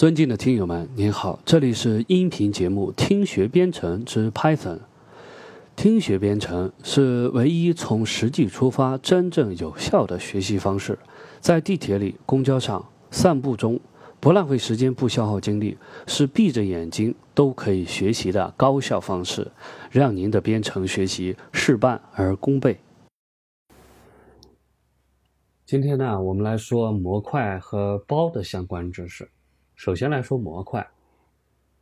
尊敬的听友们，您好，这里是音频节目《听学编程之 Python》。听学编程是唯一从实际出发、真正有效的学习方式。在地铁里、公交上、散步中，不浪费时间、不消耗精力，是闭着眼睛都可以学习的高效方式，让您的编程学习事半而功倍。今天呢，我们来说模块和包的相关知识。首先来说模块，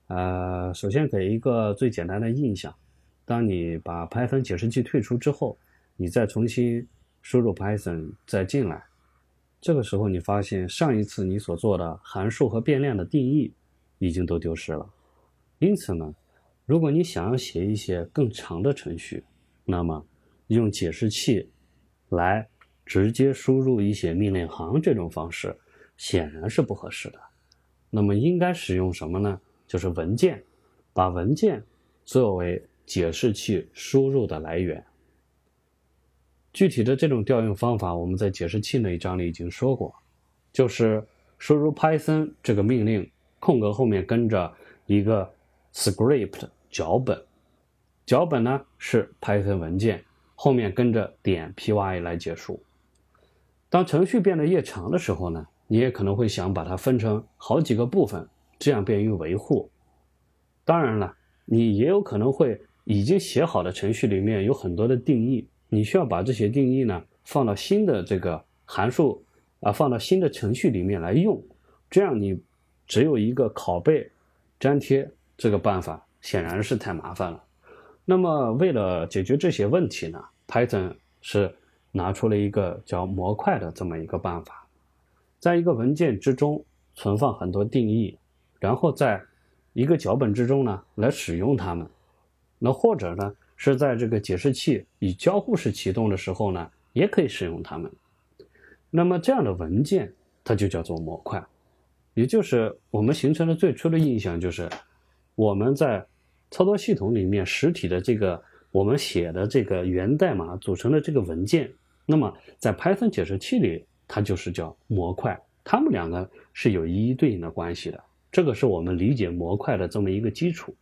呃，首先给一个最简单的印象：当你把 Python 解释器退出之后，你再重新输入 Python 再进来，这个时候你发现上一次你所做的函数和变量的定义已经都丢失了。因此呢，如果你想要写一些更长的程序，那么用解释器来直接输入一些命令行这种方式显然是不合适的。那么应该使用什么呢？就是文件，把文件作为解释器输入的来源。具体的这种调用方法，我们在解释器那一章里已经说过，就是输入 Python 这个命令，空格后面跟着一个 script 脚本，脚本呢是 Python 文件，后面跟着点 py 来结束。当程序变得越长的时候呢？你也可能会想把它分成好几个部分，这样便于维护。当然了，你也有可能会已经写好的程序里面有很多的定义，你需要把这些定义呢放到新的这个函数啊，放到新的程序里面来用。这样你只有一个拷贝、粘贴这个办法，显然是太麻烦了。那么为了解决这些问题呢，Python 是拿出了一个叫模块的这么一个办法。在一个文件之中存放很多定义，然后在一个脚本之中呢来使用它们。那或者呢是在这个解释器以交互式启动的时候呢，也可以使用它们。那么这样的文件它就叫做模块，也就是我们形成的最初的印象就是我们在操作系统里面实体的这个我们写的这个源代码组成的这个文件，那么在 Python 解释器里。它就是叫模块，它们两个是有一一对应的关系的，这个是我们理解模块的这么一个基础。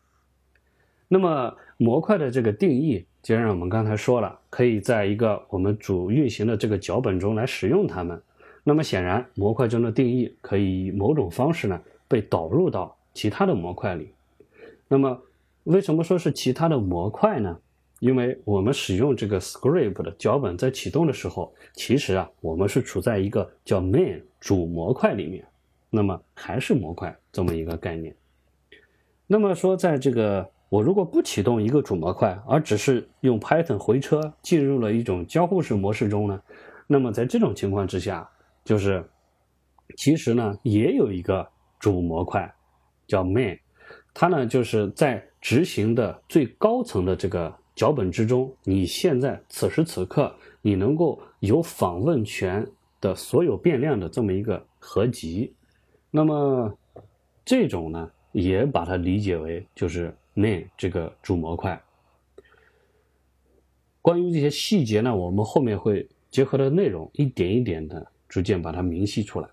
那么模块的这个定义，既然我们刚才说了，可以在一个我们主运行的这个脚本中来使用它们，那么显然模块中的定义可以以某种方式呢被导入到其他的模块里。那么为什么说是其他的模块呢？因为我们使用这个 script 的脚本在启动的时候，其实啊，我们是处在一个叫 main 主模块里面，那么还是模块这么一个概念。那么说，在这个我如果不启动一个主模块，而只是用 Python 回车进入了一种交互式模式中呢，那么在这种情况之下，就是其实呢也有一个主模块叫 main，它呢就是在执行的最高层的这个。脚本之中，你现在此时此刻，你能够有访问权的所有变量的这么一个合集，那么这种呢，也把它理解为就是 main 这个主模块。关于这些细节呢，我们后面会结合的内容一点一点的逐渐把它明晰出来。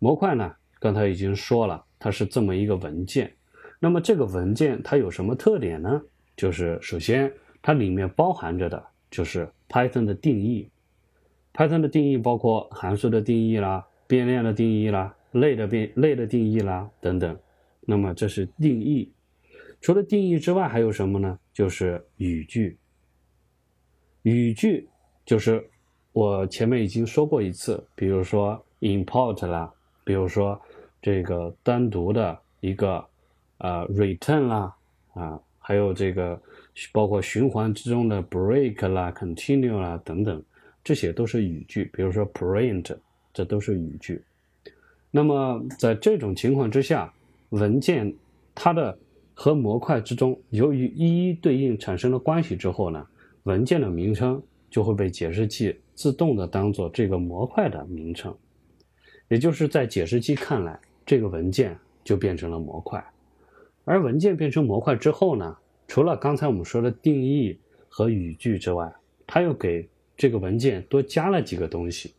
模块呢，刚才已经说了，它是这么一个文件，那么这个文件它有什么特点呢？就是首先，它里面包含着的就是 Python 的定义。Python 的定义包括函数的定义啦、变量的定义啦、类的变类的定义啦等等。那么这是定义。除了定义之外，还有什么呢？就是语句。语句就是我前面已经说过一次，比如说 import 啦，比如说这个单独的一个呃 return 啦啊。还有这个，包括循环之中的 break 啦、continue 啦等等，这些都是语句。比如说 print，这都是语句。那么在这种情况之下，文件它的和模块之中，由于一一对应产生了关系之后呢，文件的名称就会被解释器自动的当做这个模块的名称。也就是在解释器看来，这个文件就变成了模块。而文件变成模块之后呢，除了刚才我们说的定义和语句之外，它又给这个文件多加了几个东西，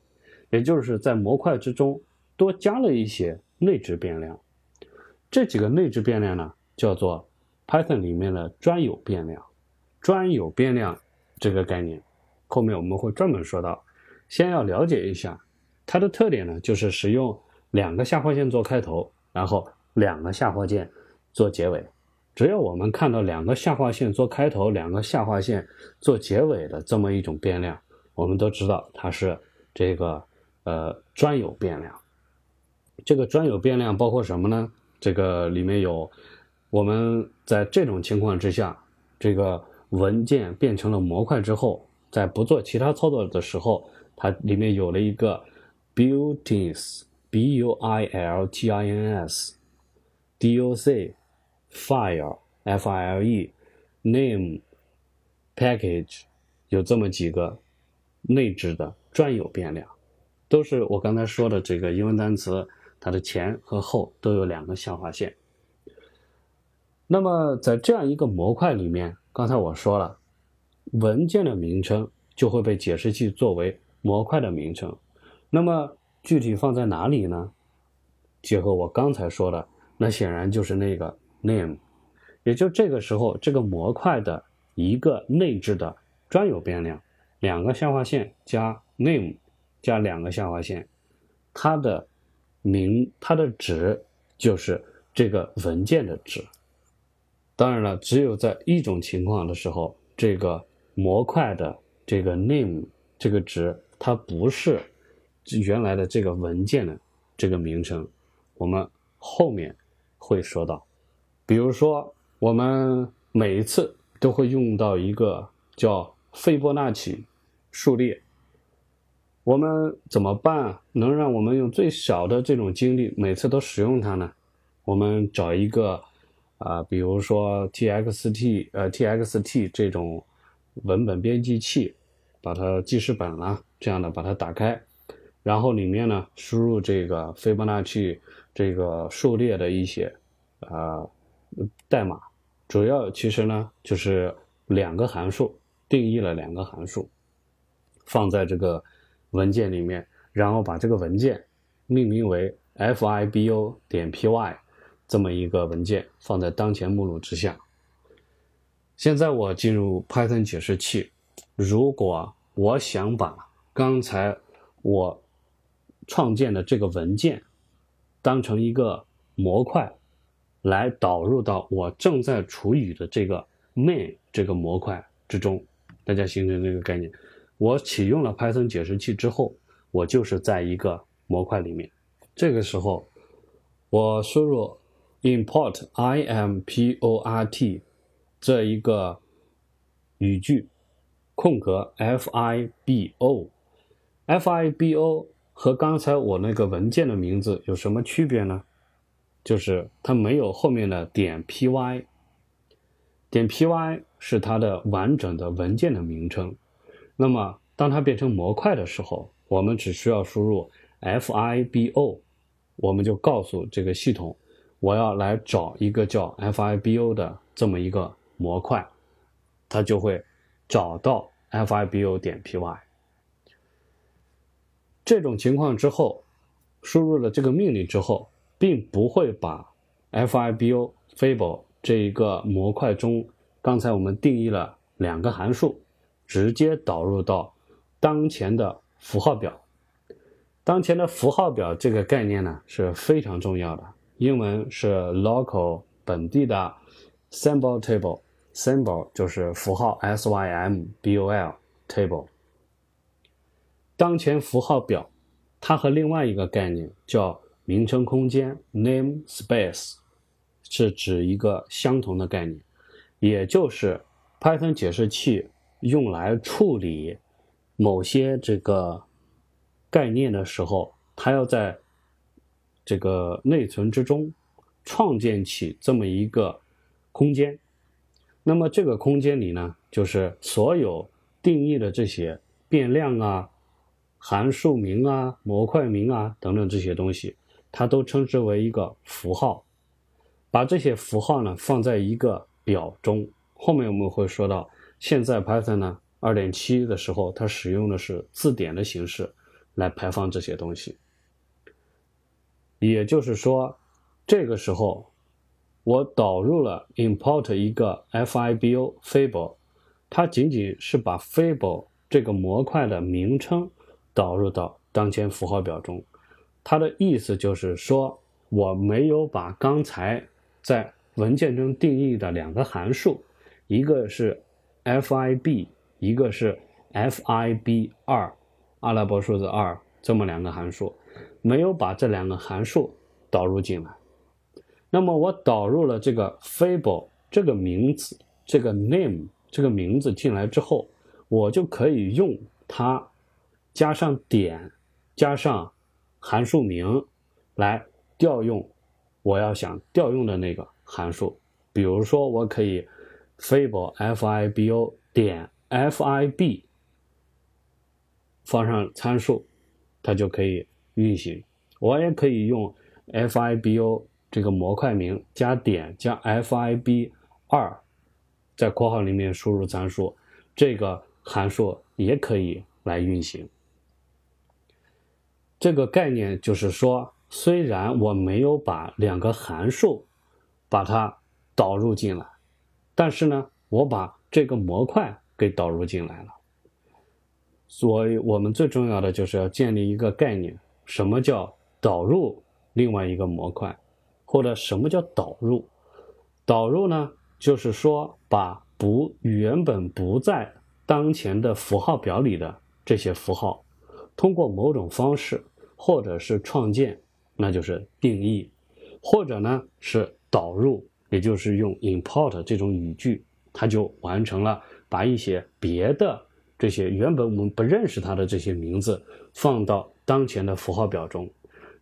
也就是在模块之中多加了一些内置变量。这几个内置变量呢，叫做 Python 里面的专有变量。专有变量这个概念，后面我们会专门说到。先要了解一下它的特点呢，就是使用两个下划线做开头，然后两个下划线做结尾。只要我们看到两个下划线做开头，两个下划线做结尾的这么一种变量，我们都知道它是这个呃专有变量。这个专有变量包括什么呢？这个里面有我们在这种情况之下，这个文件变成了模块之后，在不做其他操作的时候，它里面有了一个 builtins，b u i l t i n s，doc。File f i l e name package 有这么几个内置的专有变量，都是我刚才说的这个英文单词，它的前和后都有两个下划线。那么在这样一个模块里面，刚才我说了，文件的名称就会被解释器作为模块的名称。那么具体放在哪里呢？结合我刚才说的，那显然就是那个。name，也就这个时候，这个模块的一个内置的专有变量，两个下划线加 name 加两个下划线，它的名它的值就是这个文件的值。当然了，只有在一种情况的时候，这个模块的这个 name 这个值它不是原来的这个文件的这个名称，我们后面会说到。比如说，我们每一次都会用到一个叫斐波那契数列。我们怎么办能让我们用最小的这种精力每次都使用它呢？我们找一个啊，比如说 txt 呃 txt 这种文本编辑器，把它记事本啊这样的把它打开，然后里面呢输入这个斐波那契这个数列的一些啊。代码主要其实呢就是两个函数，定义了两个函数，放在这个文件里面，然后把这个文件命名为 fibo 点 py 这么一个文件放在当前目录之下。现在我进入 Python 解释器，如果我想把刚才我创建的这个文件当成一个模块。来导入到我正在处理的这个 main 这个模块之中，大家形成这个概念。我启用了 Python 解释器之后，我就是在一个模块里面。这个时候，我输入 import import 这一个语句，空格 fibo，fibo 和刚才我那个文件的名字有什么区别呢？就是它没有后面的点 py，点 py 是它的完整的文件的名称。那么当它变成模块的时候，我们只需要输入 fibo，我们就告诉这个系统，我要来找一个叫 fibo 的这么一个模块，它就会找到 fibo 点 py。这种情况之后，输入了这个命令之后。并不会把 fibo fable 这一个模块中，刚才我们定义了两个函数，直接导入到当前的符号表。当前的符号表这个概念呢是非常重要的，英文是 local 本地的 symbol table，symbol 就是符号 s y m b o l table。当前符号表，它和另外一个概念叫。名称空间 namespace 是指一个相同的概念，也就是 Python 解释器用来处理某些这个概念的时候，它要在这个内存之中创建起这么一个空间。那么这个空间里呢，就是所有定义的这些变量啊、函数名啊、模块名啊等等这些东西。它都称之为一个符号，把这些符号呢放在一个表中。后面我们会说到，现在 Python 呢二点七的时候，它使用的是字典的形式来排放这些东西。也就是说，这个时候我导入了 import 一个 fibo fable，它仅仅是把 fable 这个模块的名称导入到当前符号表中。它的意思就是说，我没有把刚才在文件中定义的两个函数，一个是 fib，一个是 fib 二，阿拉伯数字二这么两个函数，没有把这两个函数导入进来。那么我导入了这个 fable 这个名字，这个 name 这个名字进来之后，我就可以用它加上点，加上。函数名来调用我要想调用的那个函数，比如说我可以 fable fibo 点 fib 放上参数，它就可以运行。我也可以用 fibo 这个模块名加点加 fib 二，在括号里面输入参数，这个函数也可以来运行。这个概念就是说，虽然我没有把两个函数把它导入进来，但是呢，我把这个模块给导入进来了。所以，我们最重要的就是要建立一个概念：什么叫导入另外一个模块，或者什么叫导入？导入呢，就是说把不原本不在当前的符号表里的这些符号。通过某种方式，或者是创建，那就是定义；或者呢是导入，也就是用 import 这种语句，它就完成了把一些别的这些原本我们不认识它的这些名字放到当前的符号表中。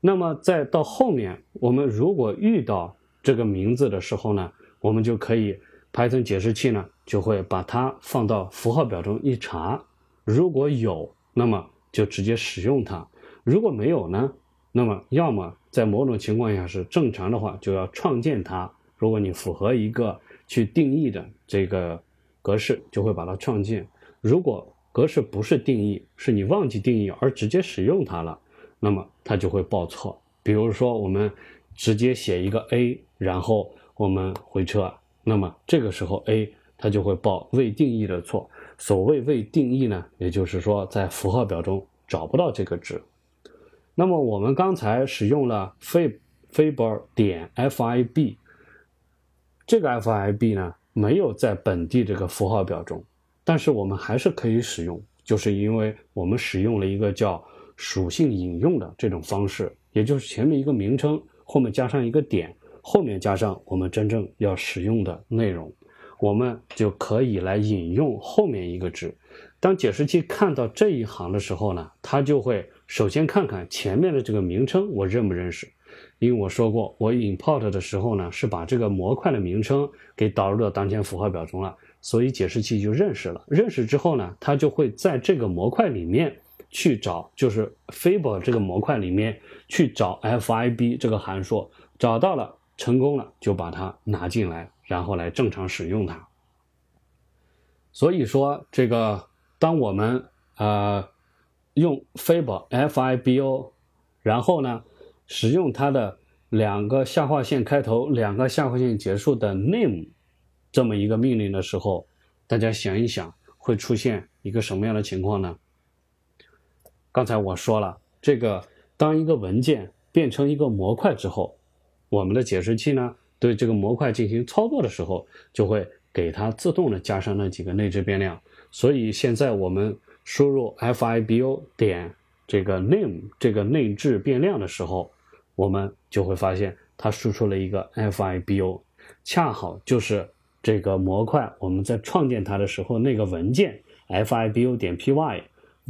那么再到后面，我们如果遇到这个名字的时候呢，我们就可以 Python 解释器呢就会把它放到符号表中一查，如果有，那么。就直接使用它，如果没有呢，那么要么在某种情况下是正常的话，就要创建它。如果你符合一个去定义的这个格式，就会把它创建。如果格式不是定义，是你忘记定义而直接使用它了，那么它就会报错。比如说我们直接写一个 a，然后我们回车，那么这个时候 a 它就会报未定义的错。所谓未定义呢，也就是说在符号表中找不到这个值。那么我们刚才使用了 fib fib 点 fib，这个 fib 呢没有在本地这个符号表中，但是我们还是可以使用，就是因为我们使用了一个叫属性引用的这种方式，也就是前面一个名称，后面加上一个点，后面加上我们真正要使用的内容。我们就可以来引用后面一个值。当解释器看到这一行的时候呢，它就会首先看看前面的这个名称我认不认识。因为我说过，我 import 的时候呢，是把这个模块的名称给导入到当前符号表中了，所以解释器就认识了。认识之后呢，它就会在这个模块里面去找，就是 fable 这个模块里面去找 fib 这个函数，找到了，成功了，就把它拿进来。然后来正常使用它。所以说，这个当我们呃用 fable fibo，然后呢使用它的两个下划线开头、两个下划线结束的 name 这么一个命令的时候，大家想一想会出现一个什么样的情况呢？刚才我说了，这个当一个文件变成一个模块之后，我们的解释器呢？对这个模块进行操作的时候，就会给它自动的加上那几个内置变量。所以现在我们输入 fibo 点这个 name 这个内置变量的时候，我们就会发现它输出了一个 fibo，恰好就是这个模块我们在创建它的时候那个文件 fibo 点 py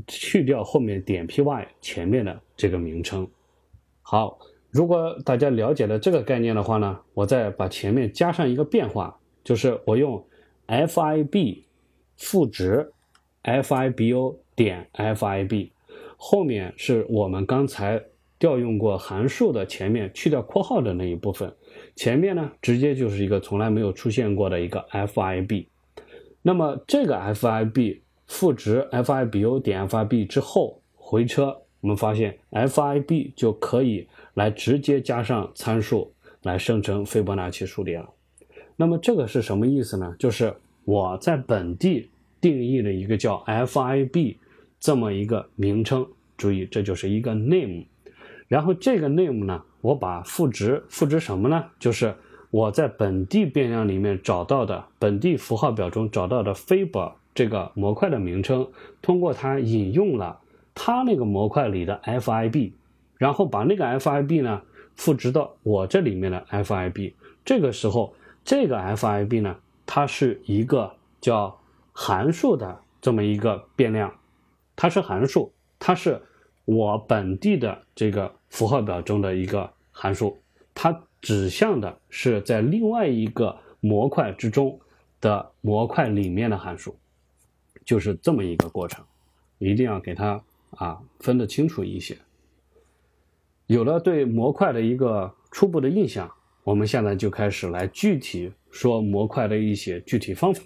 去掉后面点 py 前面的这个名称。好。如果大家了解了这个概念的话呢，我再把前面加上一个变化，就是我用 fib 赋值 fibo 点 fib，后面是我们刚才调用过函数的前面去掉括号的那一部分，前面呢直接就是一个从来没有出现过的一个 fib。那么这个 fib 赋值 fibo 点 fib 之后回车，我们发现 fib 就可以。来直接加上参数，来生成斐波那契数列了。那么这个是什么意思呢？就是我在本地定义了一个叫 FIB 这么一个名称，注意这就是一个 name。然后这个 name 呢，我把赋值赋值什么呢？就是我在本地变量里面找到的本地符号表中找到的 Fiber 这个模块的名称，通过它引用了它那个模块里的 FIB，然后把那个 FIB 呢赋值到我这里面的 FIB。这个时候，这个 FIB 呢，它是一个叫函数的这么一个变量，它是函数，它是。我本地的这个符号表中的一个函数，它指向的是在另外一个模块之中的模块里面的函数，就是这么一个过程，一定要给它啊分得清楚一些。有了对模块的一个初步的印象，我们现在就开始来具体说模块的一些具体方法。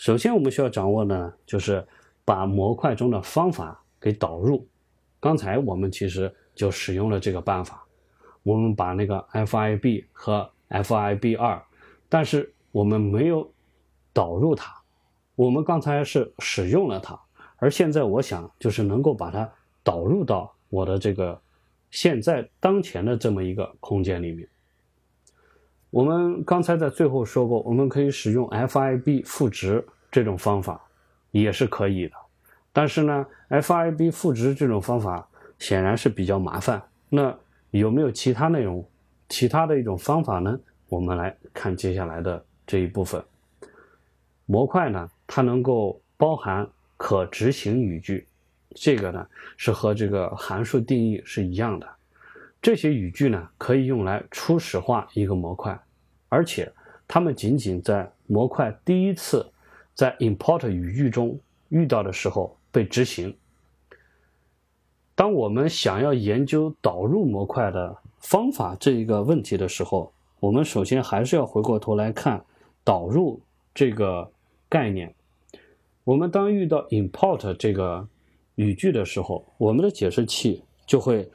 首先，我们需要掌握的呢，就是把模块中的方法给导入。刚才我们其实就使用了这个办法，我们把那个 FIB 和 FIB 二，但是我们没有导入它，我们刚才是使用了它，而现在我想就是能够把它导入到我的这个现在当前的这么一个空间里面。我们刚才在最后说过，我们可以使用 FIB 赋值这种方法，也是可以的。但是呢，FIB 赋值这种方法显然是比较麻烦。那有没有其他内容、其他的一种方法呢？我们来看接下来的这一部分。模块呢，它能够包含可执行语句，这个呢是和这个函数定义是一样的。这些语句呢可以用来初始化一个模块，而且它们仅仅在模块第一次在 import 语句中遇到的时候。被执行。当我们想要研究导入模块的方法这一个问题的时候，我们首先还是要回过头来看导入这个概念。我们当遇到 import 这个语句的时候，我们的解释器就会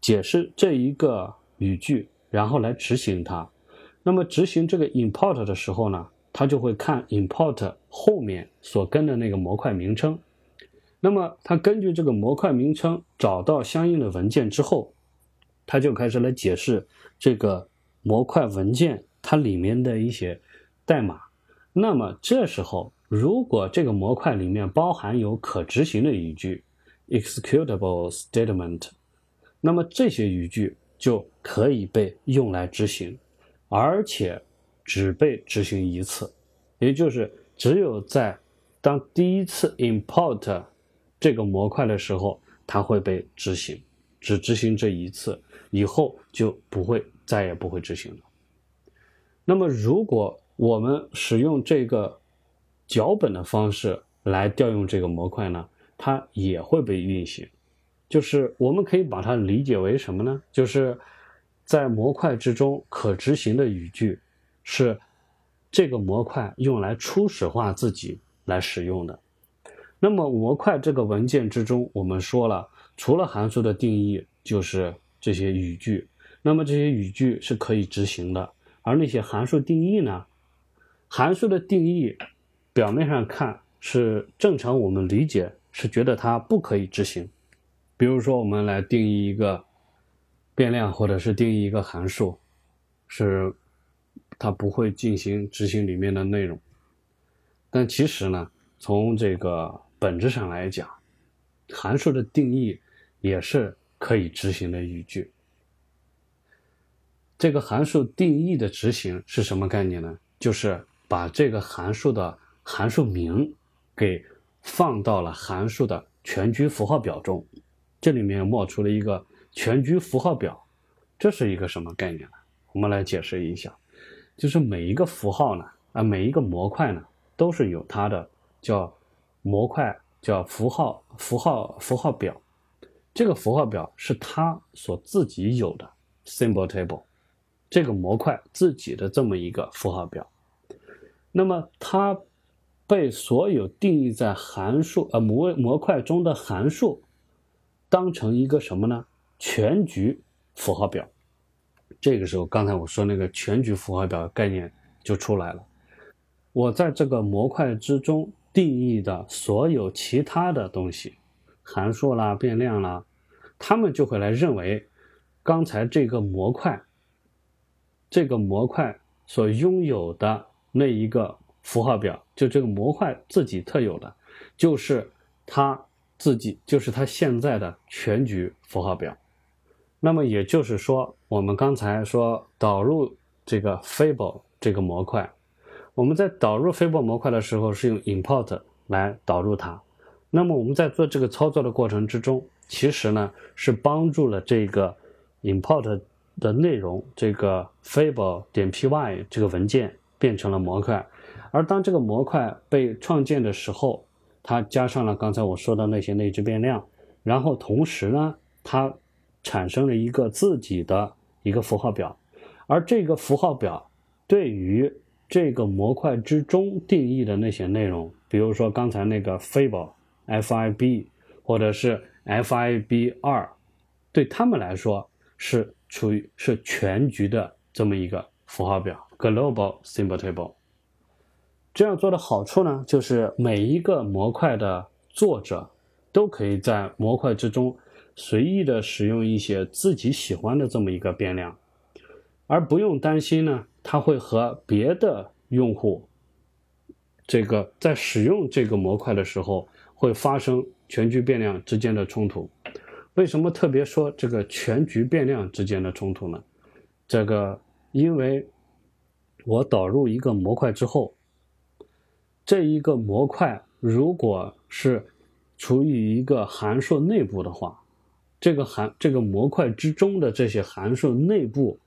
解释这一个语句，然后来执行它。那么执行这个 import 的时候呢？它就会看 import 后面所跟的那个模块名称，那么它根据这个模块名称找到相应的文件之后，它就开始来解释这个模块文件它里面的一些代码。那么这时候，如果这个模块里面包含有可执行的语句 （executable statement），那么这些语句就可以被用来执行，而且。只被执行一次，也就是只有在当第一次 import 这个模块的时候，它会被执行，只执行这一次，以后就不会再也不会执行了。那么，如果我们使用这个脚本的方式来调用这个模块呢，它也会被运行。就是我们可以把它理解为什么呢？就是在模块之中可执行的语句。是这个模块用来初始化自己来使用的。那么模块这个文件之中，我们说了，除了函数的定义，就是这些语句。那么这些语句是可以执行的，而那些函数定义呢？函数的定义表面上看是正常，我们理解是觉得它不可以执行。比如说，我们来定义一个变量，或者是定义一个函数，是。它不会进行执行里面的内容，但其实呢，从这个本质上来讲，函数的定义也是可以执行的语句。这个函数定义的执行是什么概念呢？就是把这个函数的函数名给放到了函数的全局符号表中。这里面冒出了一个全局符号表，这是一个什么概念呢？我们来解释一下。就是每一个符号呢，啊，每一个模块呢，都是有它的叫模块叫符号符号符号表，这个符号表是它所自己有的 symbol table，这个模块自己的这么一个符号表。那么它被所有定义在函数呃模模块中的函数当成一个什么呢？全局符号表。这个时候，刚才我说那个全局符号表概念就出来了。我在这个模块之中定义的所有其他的东西，函数啦、变量啦，他们就会来认为刚才这个模块，这个模块所拥有的那一个符号表，就这个模块自己特有的，就是它自己，就是它现在的全局符号表。那么也就是说，我们刚才说导入这个 Fable 这个模块，我们在导入 Fable 模块的时候是用 import 来导入它。那么我们在做这个操作的过程之中，其实呢是帮助了这个 import 的内容，这个 Fable 点 py 这个文件变成了模块。而当这个模块被创建的时候，它加上了刚才我说的那些内置变量，然后同时呢，它产生了一个自己的一个符号表，而这个符号表对于这个模块之中定义的那些内容，比如说刚才那个 fable fib 或者是 fib 二，对他们来说是处于是全局的这么一个符号表 global symbol table。这样做的好处呢，就是每一个模块的作者都可以在模块之中。随意的使用一些自己喜欢的这么一个变量，而不用担心呢，它会和别的用户这个在使用这个模块的时候会发生全局变量之间的冲突。为什么特别说这个全局变量之间的冲突呢？这个因为我导入一个模块之后，这一个模块如果是处于一个函数内部的话。这个函这个模块之中的这些函数内部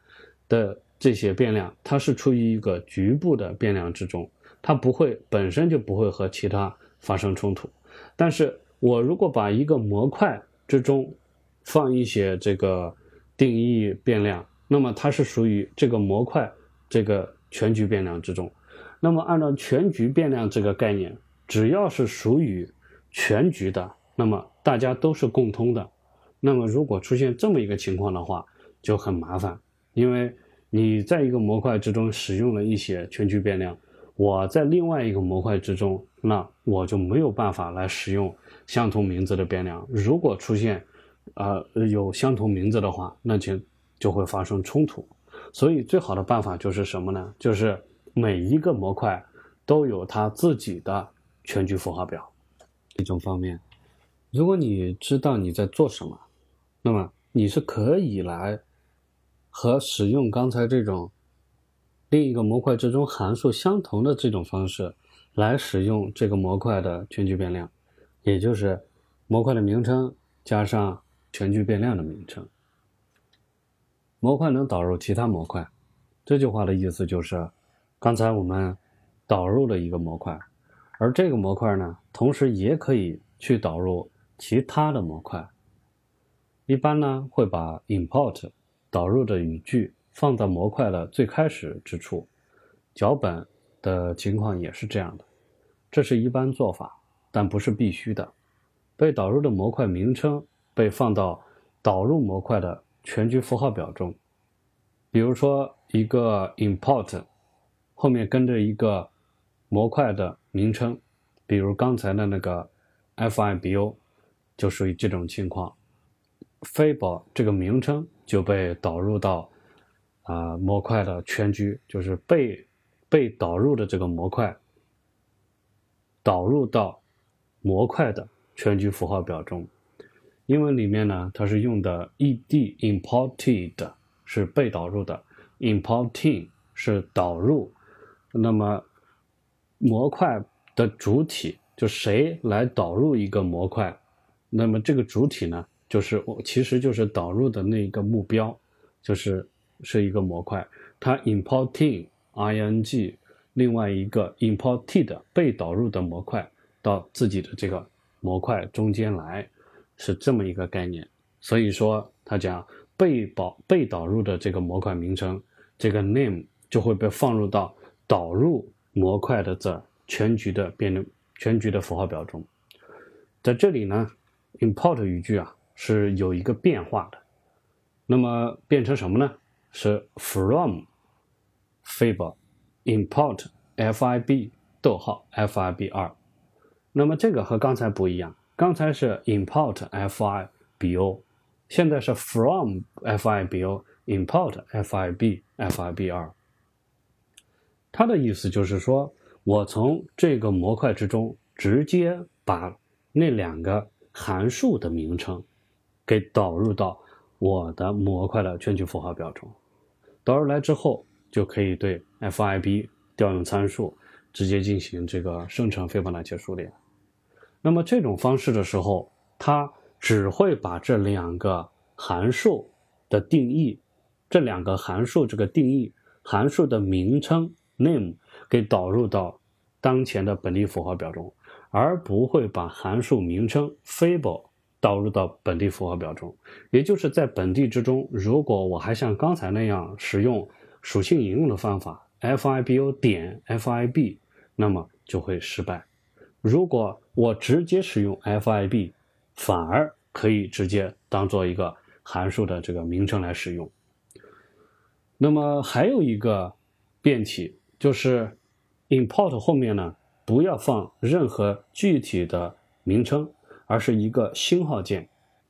的这些变量，它是处于一个局部的变量之中，它不会本身就不会和其他发生冲突。但是我如果把一个模块之中放一些这个定义变量，那么它是属于这个模块这个全局变量之中。那么按照全局变量这个概念，只要是属于全局的，那么大家都是共通的。那么，如果出现这么一个情况的话，就很麻烦，因为你在一个模块之中使用了一些全局变量，我在另外一个模块之中，那我就没有办法来使用相同名字的变量。如果出现，呃，有相同名字的话，那就就会发生冲突。所以，最好的办法就是什么呢？就是每一个模块都有它自己的全局符号表。一种方面，如果你知道你在做什么。那么你是可以来和使用刚才这种另一个模块之中函数相同的这种方式来使用这个模块的全局变量，也就是模块的名称加上全局变量的名称。模块能导入其他模块，这句话的意思就是，刚才我们导入了一个模块，而这个模块呢，同时也可以去导入其他的模块。一般呢会把 import 导入的语句放到模块的最开始之处，脚本的情况也是这样的，这是一般做法，但不是必须的。被导入的模块名称被放到导入模块的全局符号表中，比如说一个 import 后面跟着一个模块的名称，比如刚才的那个 fibo 就属于这种情况。Fable 这个名称就被导入到啊模块的全局，就是被被导入的这个模块导入到模块的全局符号表中。英文里面呢，它是用的 ed imported 是被导入的，importing 是导入。那么模块的主体就谁来导入一个模块？那么这个主体呢？就是我其实就是导入的那一个目标，就是是一个模块，它 importing ing 另外一个 imported 被导入的模块到自己的这个模块中间来，是这么一个概念。所以说，它讲被导被导入的这个模块名称，这个 name 就会被放入到导入模块的这全局的变量全局的符号表中。在这里呢，import 语句啊。是有一个变化的，那么变成什么呢？是 from fib import fib 逗号 fib 二。那么这个和刚才不一样，刚才是 import fibo，现在是 from fibo import fib fib 二。它的意思就是说，我从这个模块之中直接把那两个函数的名称给导入到我的模块的全局符号表中，导入来之后，就可以对 fib 调用参数直接进行这个生成斐波那契数列。那么这种方式的时候，它只会把这两个函数的定义，这两个函数这个定义函数的名称 name 给导入到当前的本地符号表中，而不会把函数名称 fable 导入到本地符号表中。也就是在本地之中，如果我还像刚才那样使用属性引用的方法 fibo 点 fib，那么就会失败。如果我直接使用 fib，反而可以直接当做一个函数的这个名称来使用。那么还有一个变体就是 import 后面呢不要放任何具体的名称，而是一个星号键，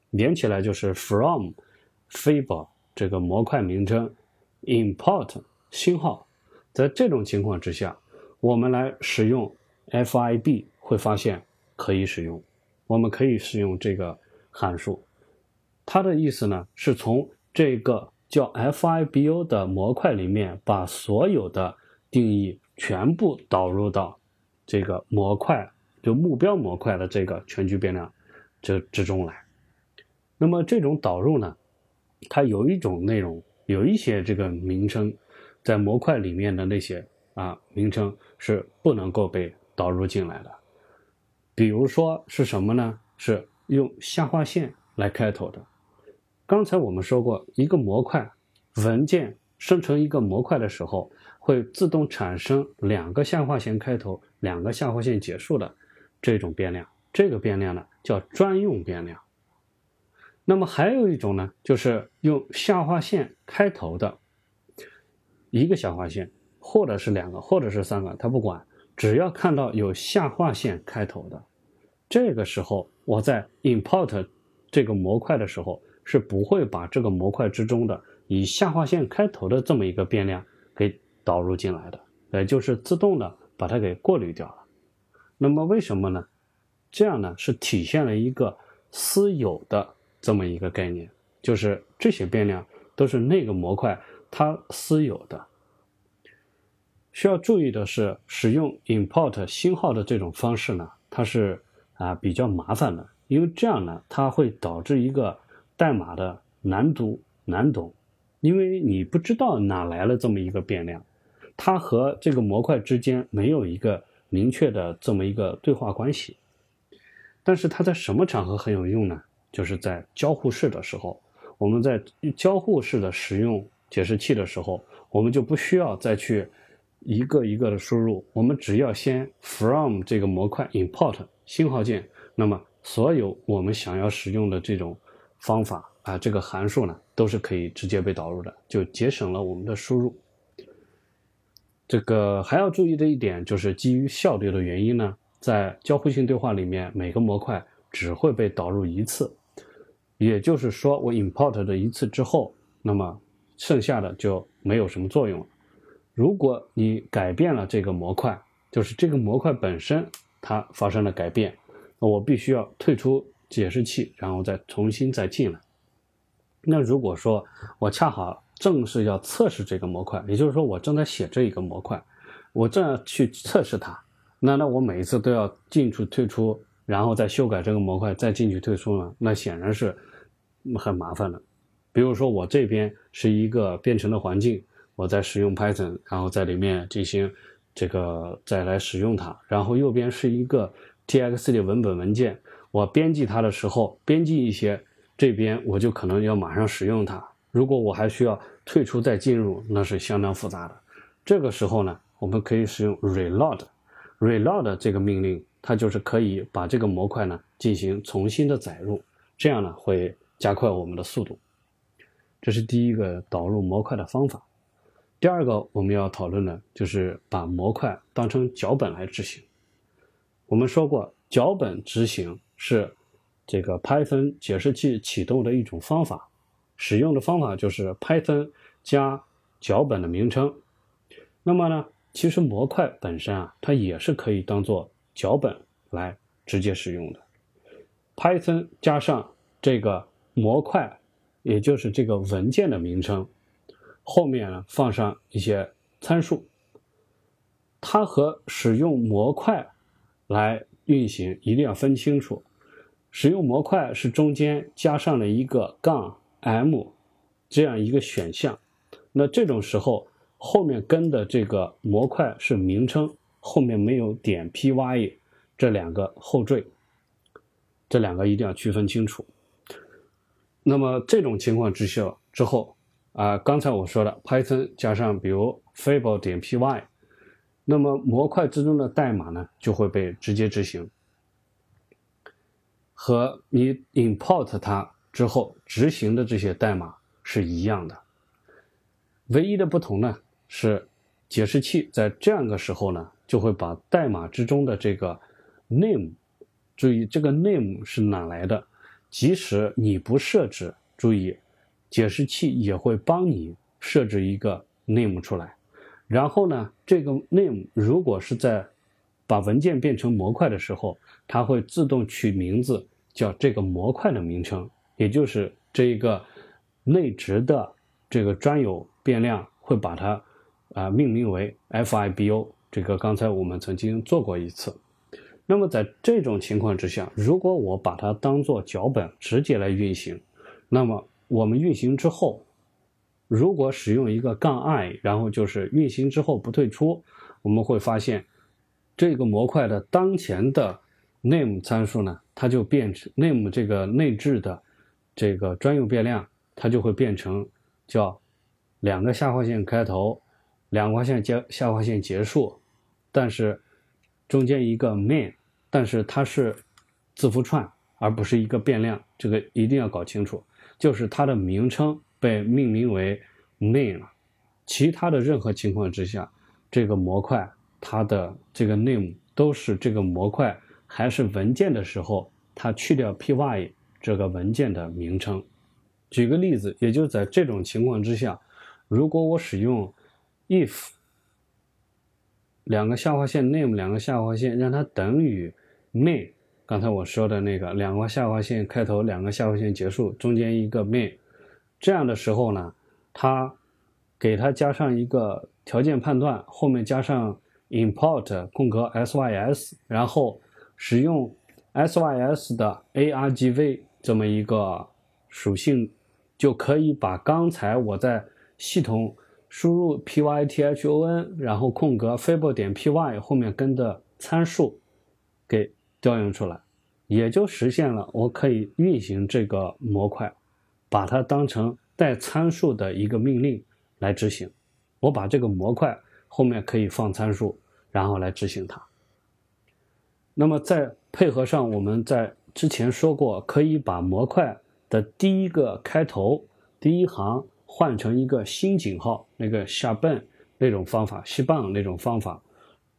连起来就是 from fib 这个模块名称 import 星号。在这种情况之下，我们来使用 fib。会发现可以使用，我们可以使用这个函数，它的意思呢是从这个叫 fibo 的模块里面把所有的定义全部导入到这个模块就目标模块的这个全局变量这之中来。那么这种导入呢，它有一种内容，有一些这个名称在模块里面的那些啊名称是不能够被导入进来的。比如说是什么呢？是用下划线来开头的。刚才我们说过，一个模块文件生成一个模块的时候，会自动产生两个下划线开头、两个下划线结束的这种变量。这个变量呢叫专用变量。那么还有一种呢，就是用下划线开头的一个下划线，或者是两个，或者是三个，它不管。只要看到有下划线开头的，这个时候我在 import 这个模块的时候，是不会把这个模块之中的以下划线开头的这么一个变量导入进来的，也就是自动的把它给过滤掉了。那么为什么呢？这样呢是体现了一个私有的这么一个概念，就是这些变量都是那个模块它私有的。需要注意的是，使用 import 星号的这种方式呢，它是啊比较麻烦的，因为这样呢，它会导致一个代码的难读难懂，因为你不知道哪来了这么一个变量，它和这个模块之间没有一个明确的这么一个对话关系。但是它在什么场合很有用呢？就是在交互式的时候，我们在交互式的使用解释器的时候，我们就不需要再去。一个一个的输入，我们只要先 from 这个模块 import 星号键，那么所有我们想要使用的这种方法啊，这个函数呢，都是可以直接被导入的，就节省了我们的输入。这个还要注意的一点就是，基于效率的原因呢，在交互性对话里面，每个模块只会被导入一次，也就是说，我 import 的一次之后，那么剩下的就没有什么作用了。如果你改变了这个模块，就是这个模块本身它发生了改变，那我必须要退出解释器，然后再重新再进来。那如果说我恰好正是要测试这个模块，也就是说我正在写这一个模块，我正要去测试它，那那我每一次都要进去退出，然后再修改这个模块，再进去退出呢？那显然是很麻烦的。比如说我这边是一个编程的环境。我在使用 Python，然后在里面进行这个再来使用它，然后右边是一个 TXT 的文本文件，我编辑它的时候，编辑一些，这边我就可能要马上使用它。如果我还需要退出再进入，那是相当复杂的。这个时候呢，我们可以使用 reload，reload 这个命令，它就是可以把这个模块呢进行重新的载入，这样呢会加快我们的速度。这是第一个导入模块的方法。第二个我们要讨论的就是把模块当成脚本来执行。我们说过，脚本执行是这个 Python 解释器启动的一种方法，使用的方法就是 Python 加脚本的名称。那么呢，其实模块本身啊，它也是可以当做脚本来直接使用的。Python 加上这个模块，也就是这个文件的名称。后面呢放上一些参数，它和使用模块来运行一定要分清楚。使用模块是中间加上了一个杠 m 这样一个选项，那这种时候后面跟的这个模块是名称，后面没有点 py 这两个后缀，这两个一定要区分清楚。那么这种情况之下之后。啊，刚才我说了，Python 加上比如 Fable 点 py，那么模块之中的代码呢就会被直接执行，和你 import 它之后执行的这些代码是一样的。唯一的不同呢是，解释器在这样的时候呢就会把代码之中的这个 name，注意这个 name 是哪来的？即使你不设置，注意。解释器也会帮你设置一个 name 出来，然后呢，这个 name 如果是在把文件变成模块的时候，它会自动取名字叫这个模块的名称，也就是这一个内置的这个专有变量会把它啊命名为 fibo。这个刚才我们曾经做过一次。那么在这种情况之下，如果我把它当做脚本直接来运行，那么我们运行之后，如果使用一个杠 i，然后就是运行之后不退出，我们会发现这个模块的当前的 name 参数呢，它就变成 name 这个内置的这个专用变量，它就会变成叫两个下划线开头，两划线结下划线结束，但是中间一个 main，但是它是字符串而不是一个变量，这个一定要搞清楚。就是它的名称被命名为 name 了，其他的任何情况之下，这个模块它的这个 name 都是这个模块还是文件的时候，它去掉 py 这个文件的名称。举个例子，也就在这种情况之下，如果我使用 if 两个下划线 name 两个下划线让它等于 main。刚才我说的那个两个下划线开头，两个下划线结束，中间一个 main，这样的时候呢，它给它加上一个条件判断，后面加上 import 空格 sys，然后使用 sys 的 argv 这么一个属性，就可以把刚才我在系统输入 python，然后空格 fable 点 py 后面跟的参数给。调用出来，也就实现了我可以运行这个模块，把它当成带参数的一个命令来执行。我把这个模块后面可以放参数，然后来执行它。那么再配合上我们在之前说过，可以把模块的第一个开头第一行换成一个新井号，那个下泵那种方法，西棒那种方法。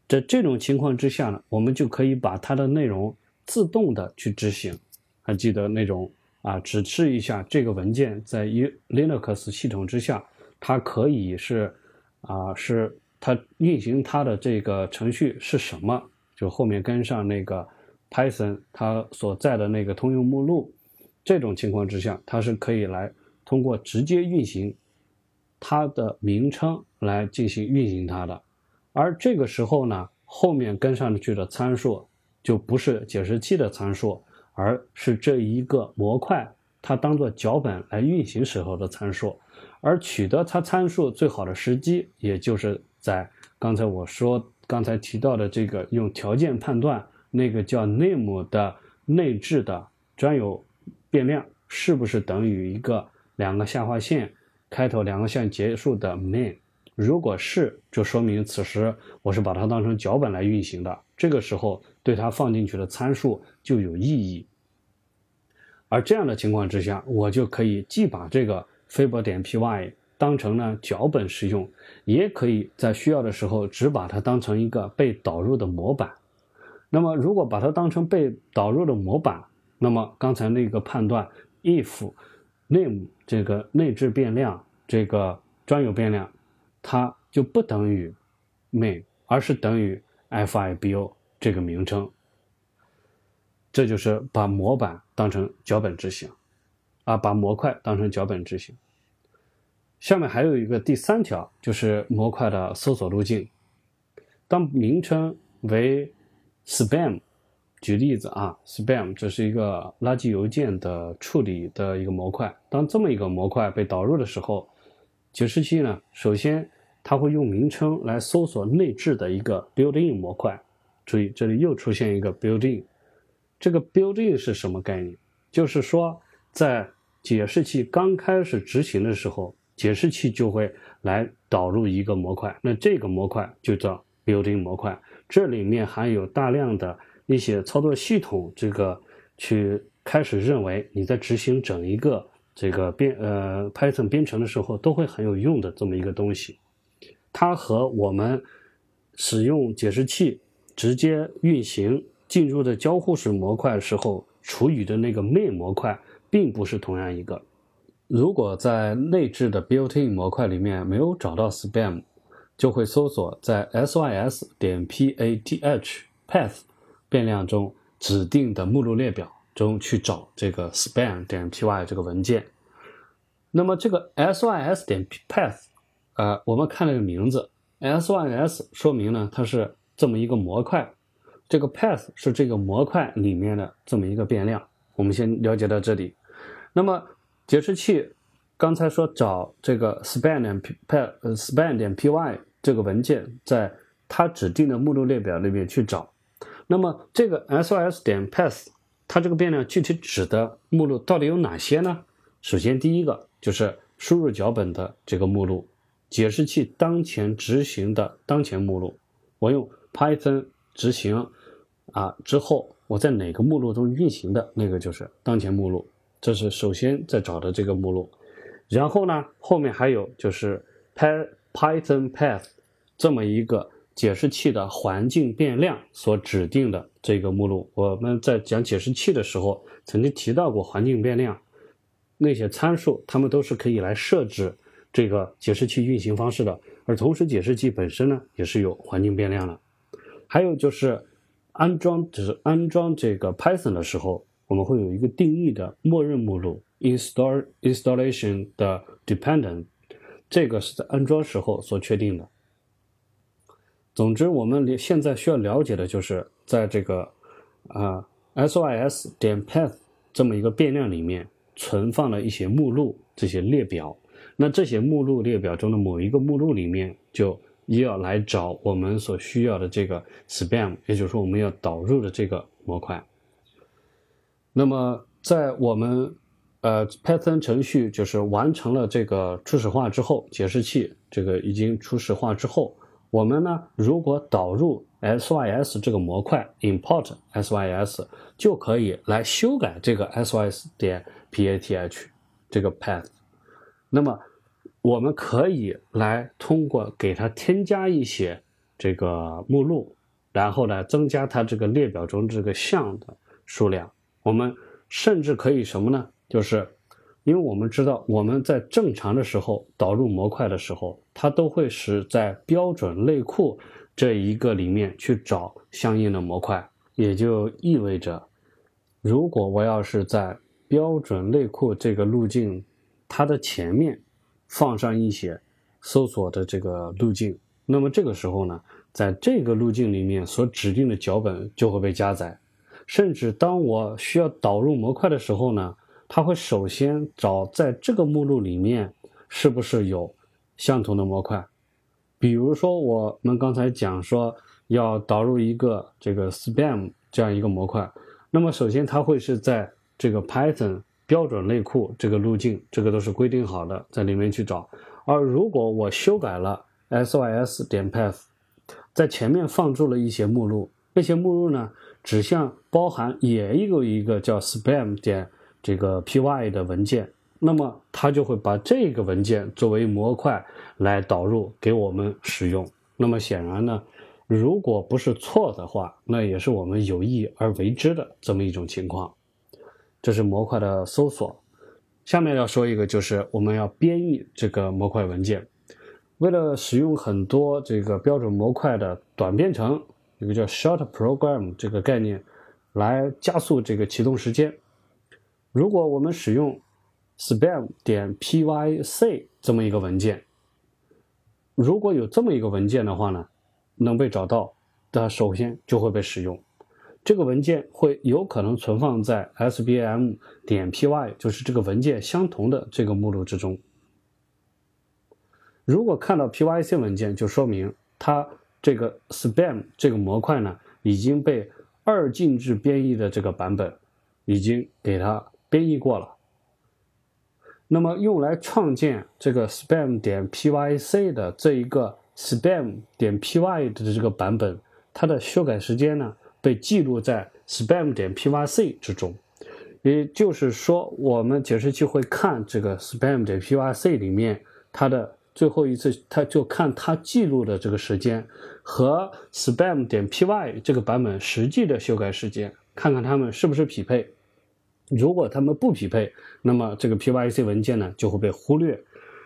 在这种情况之下呢，我们就可以把它的内容自动的去执行。还记得那种啊，指示一下这个文件在 Linux 系统之下，它可以是啊，是它运行它的这个程序是什么？就后面跟上那个 Python 它所在的那个通用目录。这种情况之下，它是可以来通过直接运行它的名称来进行运行它的。而这个时候呢，后面跟上去的参数就不是解释器的参数，而是这一个模块它当做脚本来运行时候的参数。而取得它参数最好的时机，也就是在刚才我说刚才提到的这个用条件判断那个叫 name 的内置的专有变量是不是等于一个两个下划线开头两个线结束的 main。如果是，就说明此时我是把它当成脚本来运行的，这个时候对它放进去的参数就有意义。而这样的情况之下，我就可以既把这个，fable 点 py 当成呢脚本使用，也可以在需要的时候只把它当成一个被导入的模板。那么如果把它当成被导入的模板，那么刚才那个判断 if name 这个内置变量这个专有变量，它就不等于 main，而是等于 fibo 这个名称。这就是把模板当成脚本执行，啊，把模块当成脚本执行。下面还有一个第三条，就是模块的搜索路径。当名称为 spam，举例子啊，spam 这是一个垃圾邮件的处理的一个模块。当这么一个模块被导入的时候，解释器呢，首先它会用名称来搜索内置的一个 building 模块。注意，这里又出现一个 building，。这个 building 是什么概念？就是说，在解释器刚开始执行的时候，解释器就会来导入一个模块，那这个模块就叫 building 模块。这里面含有大量的一些操作系统，这个去开始认为你在执行整一个这个编呃 Python 编程的时候都会很有用的这么一个东西。它和我们使用解释器直接运行。进入的交互式模块时候处理的那个 main 模块并不是同样一个。如果在内置的 built-in 模块里面没有找到 spam，就会搜索在 sys 点 path path 变量中指定的目录列表中去找这个 span 点 py 这个文件。那么这个 sys 点 path，呃，我们看这个名字 sys 说明呢它是这么一个模块。这个 path 是这个模块里面的这么一个变量，我们先了解到这里。那么解释器刚才说找这个 span 点 p 呃 span 点 py 这个文件，在它指定的目录列表里面去找。那么这个 sos 点 path 它这个变量具体指的目录到底有哪些呢？首先第一个就是输入脚本的这个目录，解释器当前执行的当前目录。我用 Python。执行啊之后，我在哪个目录中运行的那个就是当前目录，这是首先在找的这个目录。然后呢，后面还有就是 Python path 这么一个解释器的环境变量所指定的这个目录。我们在讲解释器的时候曾经提到过环境变量那些参数，它们都是可以来设置这个解释器运行方式的。而同时，解释器本身呢也是有环境变量的。还有就是安装，只是安装这个 Python 的时候，我们会有一个定义的默认目录 install installation 的 dependent，这个是在安装时候所确定的。总之，我们现在需要了解的就是在这个啊 sys 点 path 这么一个变量里面存放了一些目录这些列表，那这些目录列表中的某一个目录里面就。也要来找我们所需要的这个 spam，也就是说我们要导入的这个模块。那么在我们呃 Python 程序就是完成了这个初始化之后，解释器这个已经初始化之后，我们呢如果导入 sys 这个模块 import sys 就可以来修改这个 sys 点 path 这个 path。那么我们可以来通过给它添加一些这个目录，然后呢增加它这个列表中这个项的数量。我们甚至可以什么呢？就是因为我们知道我们在正常的时候导入模块的时候，它都会是在标准类库这一个里面去找相应的模块，也就意味着，如果我要是在标准类库这个路径它的前面。放上一些搜索的这个路径，那么这个时候呢，在这个路径里面所指定的脚本就会被加载，甚至当我需要导入模块的时候呢，它会首先找在这个目录里面是不是有相同的模块，比如说我们刚才讲说要导入一个这个 spam 这样一个模块，那么首先它会是在这个 Python。标准类库这个路径，这个都是规定好的，在里面去找。而如果我修改了 sys 点 path，在前面放入了一些目录，那些目录呢，指向包含也有一个叫 spam 点这个 py 的文件。那么它就会把这个文件作为模块来导入给我们使用。那么显然呢，如果不是错的话，那也是我们有意而为之的这么一种情况。这是模块的搜索。下面要说一个，就是我们要编译这个模块文件。为了使用很多这个标准模块的短编程，一个叫 short program 这个概念，来加速这个启动时间。如果我们使用 spam 点 pyc 这么一个文件，如果有这么一个文件的话呢，能被找到的首先就会被使用。这个文件会有可能存放在 sbm 点 py，就是这个文件相同的这个目录之中。如果看到 pyc 文件，就说明它这个 spam 这个模块呢已经被二进制编译的这个版本已经给它编译过了。那么用来创建这个 spam 点 pyc 的这一个 spam 点 py 的这个版本，它的修改时间呢被记录在 spam 点 pyc 之中。也就是说，我们解释器会看这个 spam 点 pyc 里面它的。最后一次，它就看它记录的这个时间和 spam 点 py 这个版本实际的修改时间，看看它们是不是匹配。如果他们不匹配，那么这个 pyc 文件呢就会被忽略。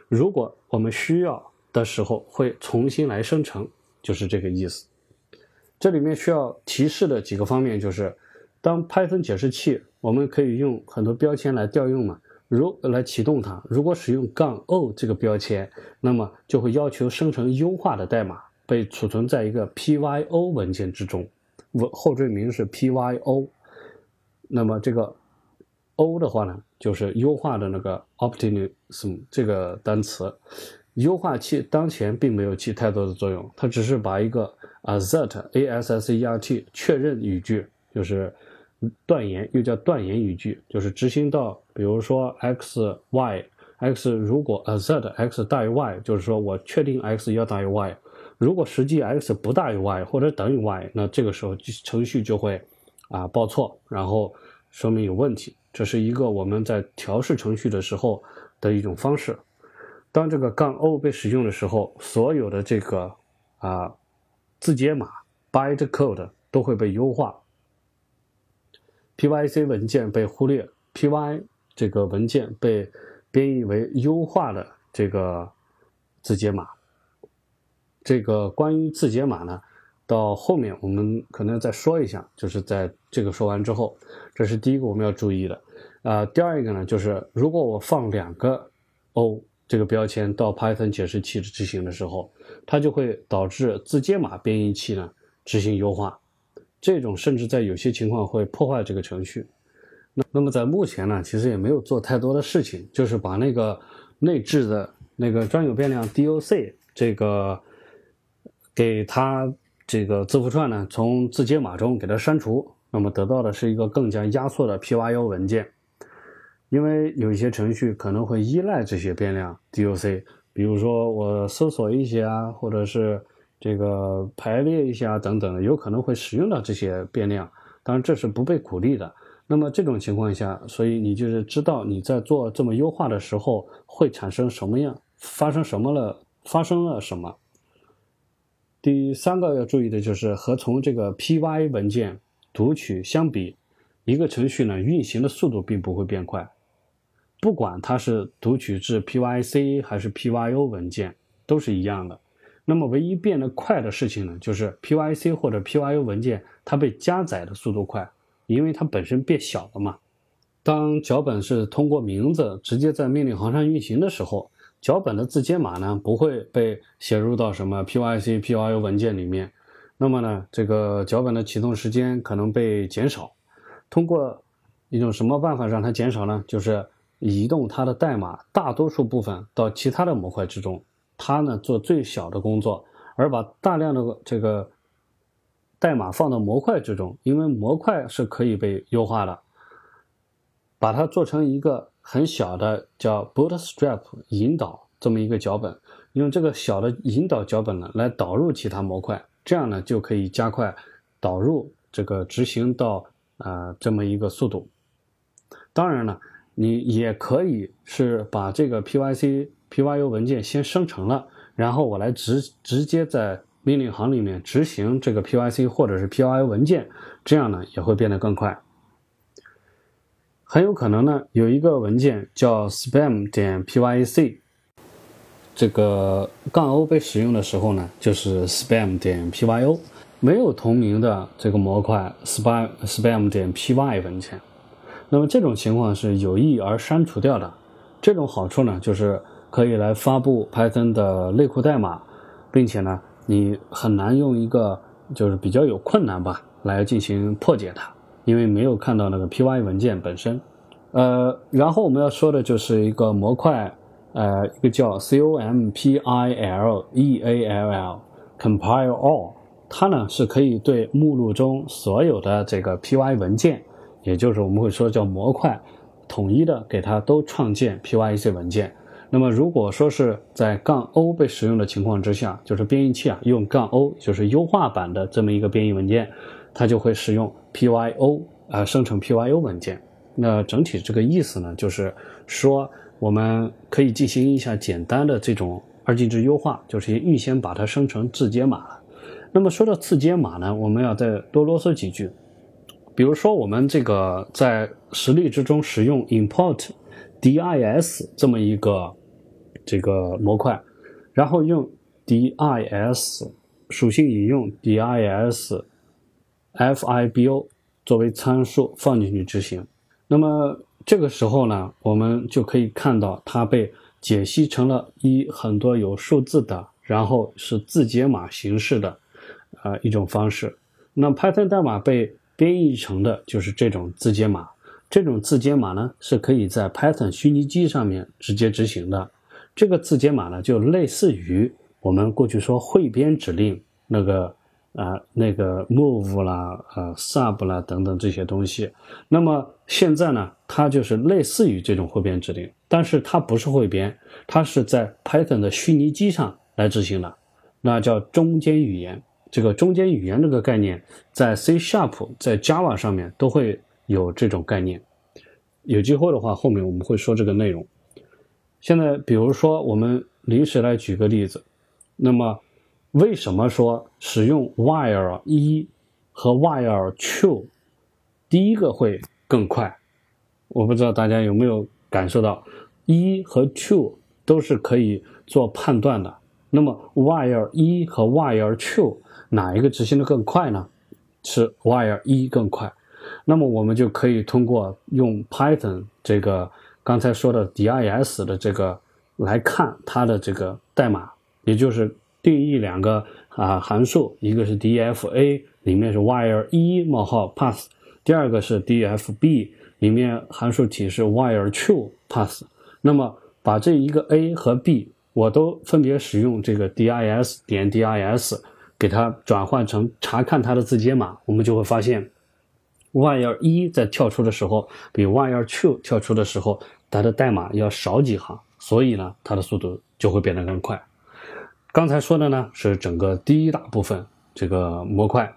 如果我们需要的时候，会重新来生成，就是这个意思。这里面需要提示的几个方面就是，当 Python 解释器，我们可以用很多标签来调用嘛。如来启动它，如果使用杠 o 这个标签，那么就会要求生成优化的代码被储存在一个 pyo 文件之中，文后缀名是 pyo。那么这个 o 的话呢，就是优化的那个 optimism 这个单词。优化器当前并没有起太多的作用，它只是把一个 assert a s s e r t 确认语句，就是。断言又叫断言语句，就是执行到，比如说 x y x 如果 assert x 大于 y，就是说我确定 x 要大于 y，如果实际 x 不大于 y 或者等于 y，那这个时候程序就会啊报错，然后说明有问题。这是一个我们在调试程序的时候的一种方式。当这个杠 o 被使用的时候，所有的这个啊字节码 bytecode 都会被优化。pyc 文件被忽略，py 这个文件被编译为优化的这个字节码。这个关于字节码呢，到后面我们可能再说一下，就是在这个说完之后，这是第一个我们要注意的。啊，第二一个呢，就是如果我放两个 o 这个标签到 Python 解释器执行的时候，它就会导致字节码编译器呢执行优化。这种甚至在有些情况会破坏这个程序。那那么在目前呢，其实也没有做太多的事情，就是把那个内置的那个专有变量 doc 这个给它这个字符串呢从字节码中给它删除，那么得到的是一个更加压缩的 pyo 文件。因为有一些程序可能会依赖这些变量 doc，比如说我搜索一些啊，或者是。这个排列一下等等，有可能会使用到这些变量，当然这是不被鼓励的。那么这种情况下，所以你就是知道你在做这么优化的时候会产生什么样，发生什么了，发生了什么。第三个要注意的就是和从这个 py 文件读取相比，一个程序呢运行的速度并不会变快，不管它是读取至 pyc 还是 pyo 文件，都是一样的。那么唯一变得快的事情呢，就是 pyc 或者 pyo 文件它被加载的速度快，因为它本身变小了嘛。当脚本是通过名字直接在命令行上运行的时候，脚本的字节码呢不会被写入到什么 pyc、pyo 文件里面。那么呢，这个脚本的启动时间可能被减少。通过一种什么办法让它减少呢？就是移动它的代码大多数部分到其他的模块之中。它呢做最小的工作，而把大量的这个代码放到模块之中，因为模块是可以被优化的，把它做成一个很小的叫 Bootstrap 引导这么一个脚本，用这个小的引导脚本呢来导入其他模块，这样呢就可以加快导入这个执行到啊这么一个速度。当然了，你也可以是把这个 pyc pyu 文件先生成了，然后我来直直接在命令行里面执行这个 pyc 或者是 pyu 文件，这样呢也会变得更快。很有可能呢有一个文件叫 spam 点 pyc，这个杠 o 被使用的时候呢就是 spam 点 pyo，没有同名的这个模块 spam spam 点 py 文件。那么这种情况是有意而删除掉的，这种好处呢，就是可以来发布 Python 的内库代码，并且呢，你很难用一个就是比较有困难吧来进行破解它，因为没有看到那个 py 文件本身。呃，然后我们要说的就是一个模块，呃，一个叫 compileall，compileall，它呢是可以对目录中所有的这个 py 文件。也就是我们会说叫模块，统一的给它都创建 pyc 文件。那么如果说是在杠 o 被使用的情况之下，就是编译器啊用杠 o 就是优化版的这么一个编译文件，它就会使用 pyo 啊生成 pyo 文件。那整体这个意思呢，就是说我们可以进行一下简单的这种二进制优化，就是预先把它生成字节码了。那么说到字节码呢，我们要再多啰嗦几句。比如说，我们这个在实例之中使用 import dis 这么一个这个模块，然后用 dis 属性引用 dis fibo 作为参数放进去执行。那么这个时候呢，我们就可以看到它被解析成了一很多有数字的，然后是字节码形式的，呃一种方式。那 Python 代码被编译成的就是这种字节码，这种字节码呢是可以在 Python 虚拟机上面直接执行的。这个字节码呢就类似于我们过去说汇编指令那个啊那个 move 啦、呃 sub 啦等等这些东西。那么现在呢，它就是类似于这种汇编指令，但是它不是汇编，它是在 Python 的虚拟机上来执行的，那叫中间语言。这个中间语言这个概念，在 C Sharp、在 Java 上面都会有这种概念。有机会的话，后面我们会说这个内容。现在，比如说我们临时来举个例子，那么为什么说使用 while 一和 while true 第一个会更快？我不知道大家有没有感受到，一和 true 都是可以做判断的。那么 while 一和 while true 哪一个执行的更快呢？是 while 一更快。那么我们就可以通过用 Python 这个刚才说的 dis 的这个来看它的这个代码，也就是定义两个啊函数，一个是 dfa 里面是 while 一冒号 pass，第二个是 dfb 里面函数体是 while true pass。那么把这一个 a 和 b 我都分别使用这个 dis 点 dis。给它转换成查看它的字节码，我们就会发现，while 一在跳出的时候，比 while true 跳出的时候，它的代码要少几行，所以呢，它的速度就会变得更快。刚才说的呢是整个第一大部分这个模块，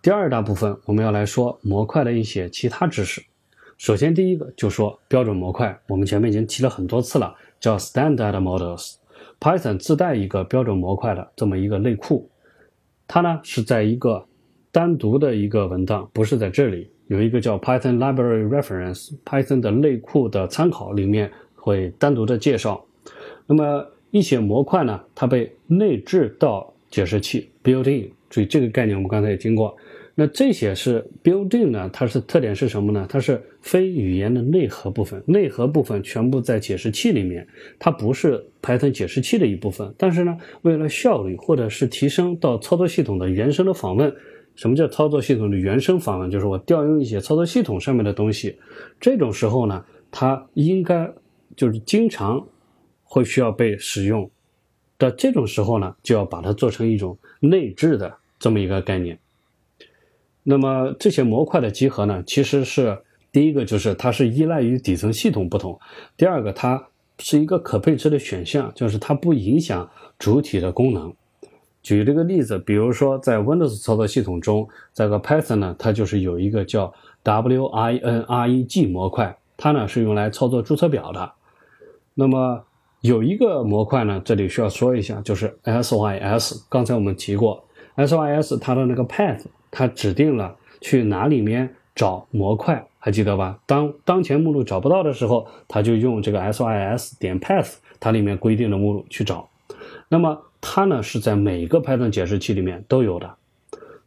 第二大部分我们要来说模块的一些其他知识。首先第一个就说标准模块，我们前面已经提了很多次了，叫 standard models。Python 自带一个标准模块的这么一个内库。它呢是在一个单独的一个文档，不是在这里有一个叫 Python Library Reference，Python 的内库的参考里面会单独的介绍。那么一些模块呢，它被内置到解释器 built-in，注意这个概念我们刚才也听过。那这些是 building 呢？它是特点是什么呢？它是非语言的内核部分，内核部分全部在解释器里面，它不是 Python 解释器的一部分。但是呢，为了效率或者是提升到操作系统的原生的访问，什么叫操作系统的原生访问？就是我调用一些操作系统上面的东西，这种时候呢，它应该就是经常会需要被使用的这种时候呢，就要把它做成一种内置的这么一个概念。那么这些模块的集合呢，其实是第一个就是它是依赖于底层系统不同，第二个它是一个可配置的选项，就是它不影响主体的功能。举这个例子，比如说在 Windows 操作系统中，在个 Python 呢，它就是有一个叫 winreg 模块，它呢是用来操作注册表的。那么有一个模块呢，这里需要说一下，就是 SYS。刚才我们提过，SYS 它的那个 path，它指定了去哪里面找模块，还记得吧？当当前目录找不到的时候，它就用这个 SYS 点 path，它里面规定的目录去找。那么它呢是在每个 Python 解释器里面都有的。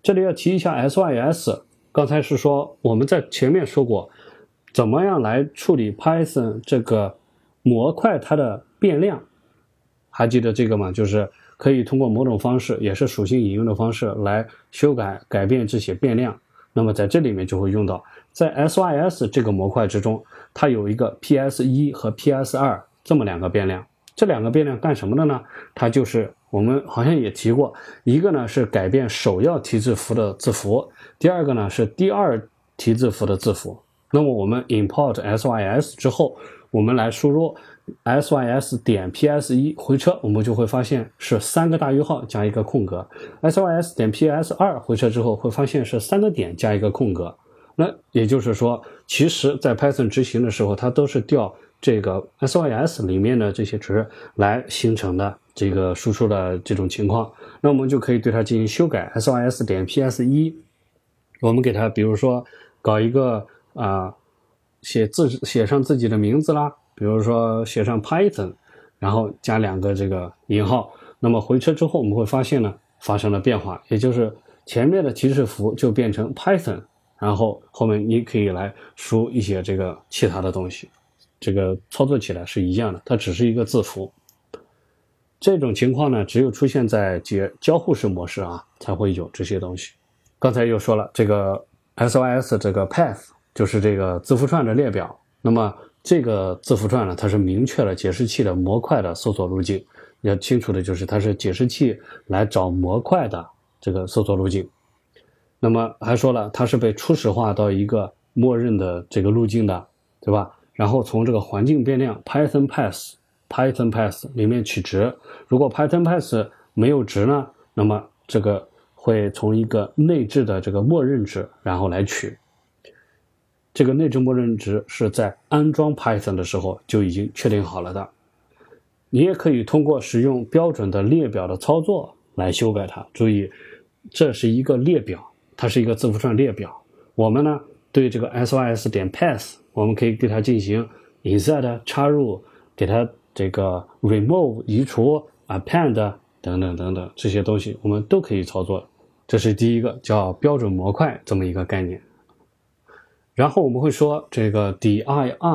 这里要提一下 SYS。刚才是说我们在前面说过，怎么样来处理 Python 这个模块它的变量，还记得这个吗？就是可以通过某种方式，也是属性引用的方式来修改改变这些变量。那么在这里面就会用到，在 SYS 这个模块之中，它有一个 PS 一和 PS 二这么两个变量。这两个变量干什么的呢？它就是我们好像也提过，一个呢是改变首要提字符的字符。第二个呢是第二提字符的字符。那么我们 import sys 之后，我们来输入 sys 点 ps 一回车，我们就会发现是三个大于号加一个空格。sys 点 ps 二回车之后，会发现是三个点加一个空格。那也就是说，其实在 Python 执行的时候，它都是调这个 sys 里面的这些值来形成的这个输出的这种情况。那我们就可以对它进行修改，sys 点 ps 一。我们给它，比如说搞一个啊，写字写上自己的名字啦，比如说写上 Python，然后加两个这个引号。那么回车之后，我们会发现呢，发生了变化，也就是前面的提示符就变成 Python，然后后面你可以来输一些这个其他的东西，这个操作起来是一样的，它只是一个字符。这种情况呢，只有出现在解交互式模式啊，才会有这些东西。刚才又说了，这个 SYS 这个 path 就是这个字符串的列表。那么这个字符串呢，它是明确了解释器的模块的搜索路径。要清楚的就是，它是解释器来找模块的这个搜索路径。那么还说了，它是被初始化到一个默认的这个路径的，对吧？然后从这个环境变量 Python path Python path 里面取值。如果 Python path 没有值呢，那么这个。会从一个内置的这个默认值，然后来取。这个内置默认值是在安装 Python 的时候就已经确定好了的。你也可以通过使用标准的列表的操作来修改它。注意，这是一个列表，它是一个字符串列表。我们呢，对这个 sys 点 path，我们可以对它进行 insert 插入，给它这个 remove 移除 append。等等等等这些东西，我们都可以操作。这是第一个叫标准模块这么一个概念。然后我们会说这个 dir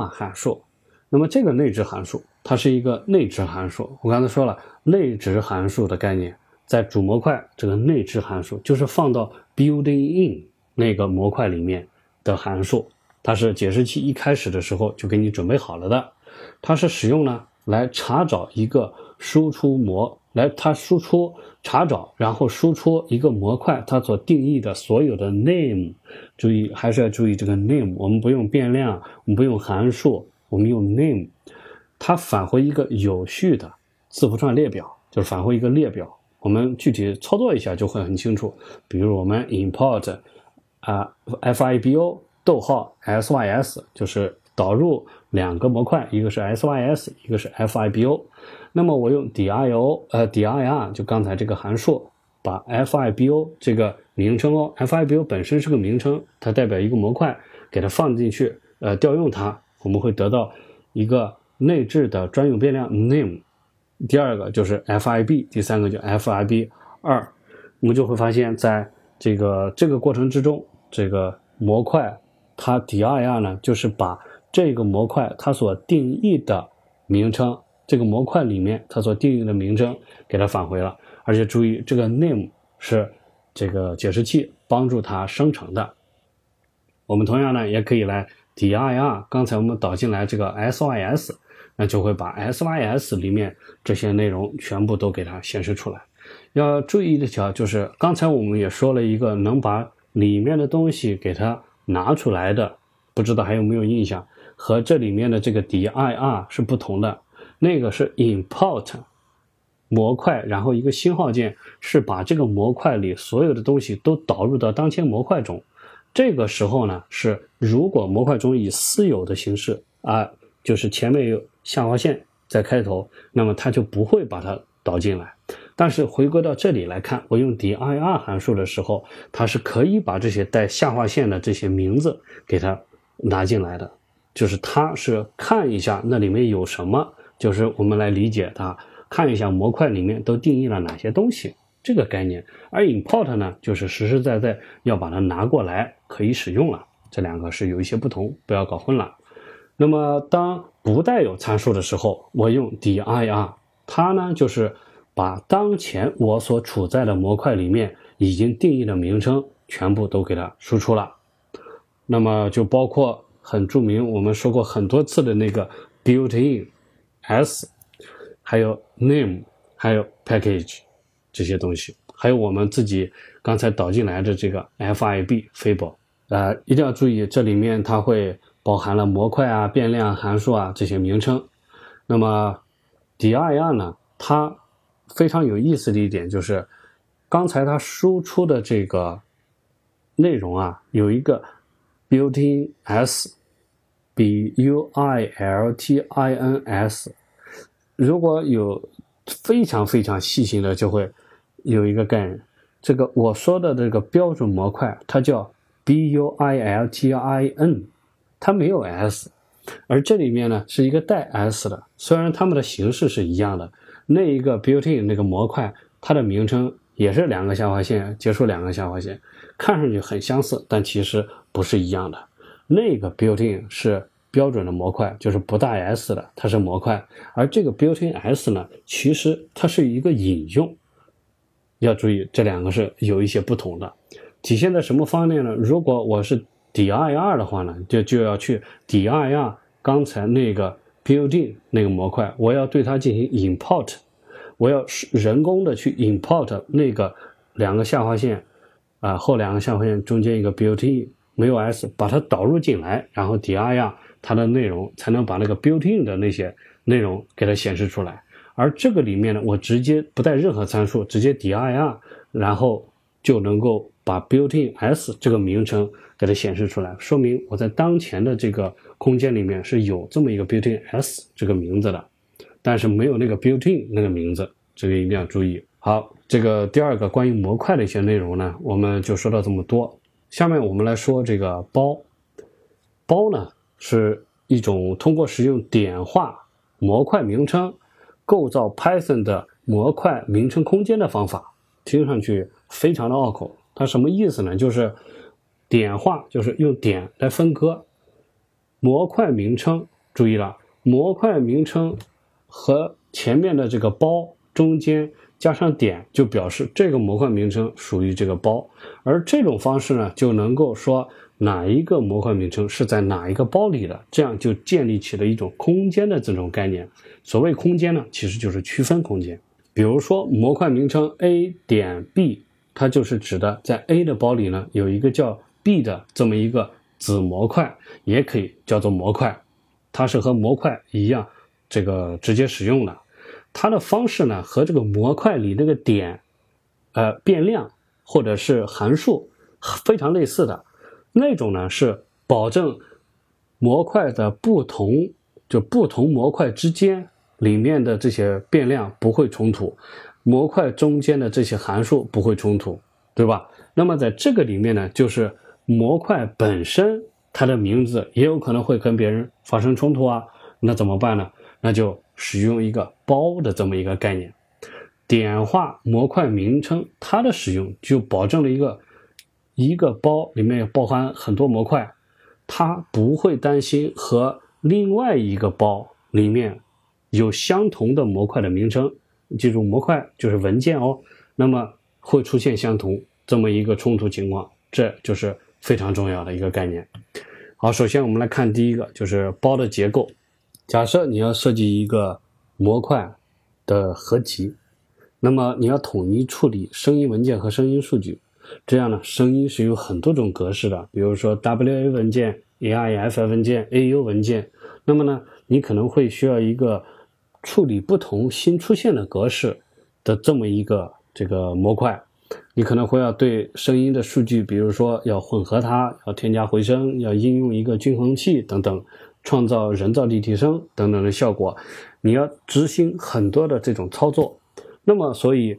函数。那么这个内置函数，它是一个内置函数。我刚才说了，内置函数的概念，在主模块这个内置函数就是放到 building in 那个模块里面的函数，它是解释器一开始的时候就给你准备好了的。它是使用呢来查找一个输出模。来，它输出查找，然后输出一个模块，它所定义的所有的 name，注意还是要注意这个 name，我们不用变量，我们不用函数，我们用 name，它返回一个有序的字符串列表，就是返回一个列表。我们具体操作一下就会很清楚。比如我们 import 啊 fibo 逗号 sys，就是导入两个模块，一个是 sys，一个是 fibo。那么我用 dir 呃 dir 就刚才这个函数，把 fibo 这个名称哦，fibo 本身是个名称，它代表一个模块，给它放进去，呃调用它，我们会得到一个内置的专用变量 name。第二个就是 fib，第三个就 fib 二，我们就会发现在这个这个过程之中，这个模块它 dir 呢，就是把这个模块它所定义的名称。这个模块里面，它所定义的名称给它返回了，而且注意，这个 name 是这个解释器帮助它生成的。我们同样呢，也可以来 dir，刚才我们导进来这个 sys，那就会把 sys 里面这些内容全部都给它显示出来。要注意的条就是，刚才我们也说了一个能把里面的东西给它拿出来的，不知道还有没有印象？和这里面的这个 dir 是不同的。那个是 import 模块，然后一个星号键是把这个模块里所有的东西都导入到当前模块中。这个时候呢，是如果模块中以私有的形式啊，就是前面有下划线在开头，那么它就不会把它导进来。但是回归到这里来看，我用 dir 函数的时候，它是可以把这些带下划线的这些名字给它拿进来的，就是它是看一下那里面有什么，就是我们来理解它，看一下模块里面都定义了哪些东西。这个概念，而 import 呢，就是实实在在要把它拿过来可以使用了。这两个是有一些不同，不要搞混了。那么当不带有参数的时候，我用 dir，它呢就是把当前我所处在的模块里面已经定义的名称全部都给它输出了。那么就包括很著名，我们说过很多次的那个 built-in s，还有 name，还有 package。这些东西，还有我们自己刚才导进来的这个 FIB Fable，呃，一定要注意，这里面它会包含了模块啊、变量函数啊这些名称。那么 dir 呢，它非常有意思的一点就是，刚才它输出的这个内容啊，有一个 built-in s，b u i l t i n s，如果有非常非常细心的就会。有一个概念，这个我说的这个标准模块，它叫 built-in，它没有 s，而这里面呢是一个带 s 的，虽然它们的形式是一样的，那一个 built-in 那个模块，它的名称也是两个下划线结束两个下划线，看上去很相似，但其实不是一样的。那个 built-in 是标准的模块，就是不带 s 的，它是模块，而这个 built-in s 呢，其实它是一个引用。要注意，这两个是有一些不同的，体现在什么方面呢？如果我是 dir 的话呢，就就要去 dir 刚才那个 building 那个模块，我要对它进行 import，我要人工的去 import 那个两个下划线啊后两个下划线中间一个 builtin 没有 s，把它导入进来，然后 dir 它的内容才能把那个 builtin 的那些内容给它显示出来。而这个里面呢，我直接不带任何参数，直接 dir，然后就能够把 built-in s 这个名称给它显示出来，说明我在当前的这个空间里面是有这么一个 built-in s 这个名字的，但是没有那个 built-in 那个名字，这个一定要注意。好，这个第二个关于模块的一些内容呢，我们就说到这么多。下面我们来说这个包，包呢是一种通过使用点化模块名称。构造 Python 的模块名称空间的方法，听上去非常的拗口。它什么意思呢？就是点化，就是用点来分割模块名称。注意了，模块名称和前面的这个包中间加上点，就表示这个模块名称属于这个包。而这种方式呢，就能够说。哪一个模块名称是在哪一个包里的？这样就建立起了一种空间的这种概念。所谓空间呢，其实就是区分空间。比如说模块名称 a 点 b，它就是指的在 a 的包里呢有一个叫 b 的这么一个子模块，也可以叫做模块。它是和模块一样，这个直接使用的。它的方式呢和这个模块里那个点，呃变量或者是函数非常类似的。那种呢是保证模块的不同，就不同模块之间里面的这些变量不会冲突，模块中间的这些函数不会冲突，对吧？那么在这个里面呢，就是模块本身它的名字也有可能会跟别人发生冲突啊，那怎么办呢？那就使用一个包的这么一个概念，点化模块名称，它的使用就保证了一个。一个包里面包含很多模块，它不会担心和另外一个包里面有相同的模块的名称。记住，模块就是文件哦，那么会出现相同这么一个冲突情况，这就是非常重要的一个概念。好，首先我们来看第一个，就是包的结构。假设你要设计一个模块的合集，那么你要统一处理声音文件和声音数据。这样呢，声音是有很多种格式的，比如说 WA 文件、AIF 文件、AU 文件。那么呢，你可能会需要一个处理不同新出现的格式的这么一个这个模块。你可能会要对声音的数据，比如说要混合它，要添加回声，要应用一个均衡器等等，创造人造立体声等等的效果，你要执行很多的这种操作。那么，所以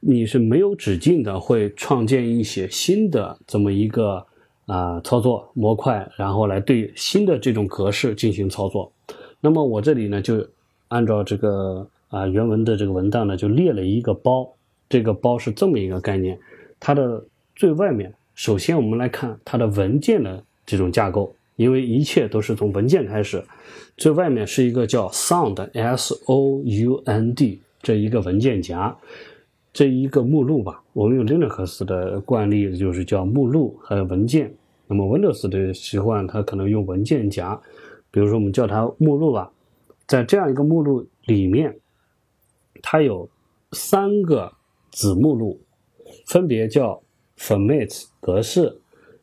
你是没有止境的，会创建一些新的这么一个啊操作模块，然后来对新的这种格式进行操作。那么我这里呢，就按照这个啊原文的这个文档呢，就列了一个包。这个包是这么一个概念，它的最外面，首先我们来看它的文件的这种架构，因为一切都是从文件开始。最外面是一个叫 sound，s o u n d 这一个文件夹，这一个目录吧。我们用 Linux 的惯例就是叫目录还有文件。那么 Windows 的习惯，它可能用文件夹，比如说我们叫它目录吧。在这样一个目录里面，它有三个。子目录分别叫 format 格式、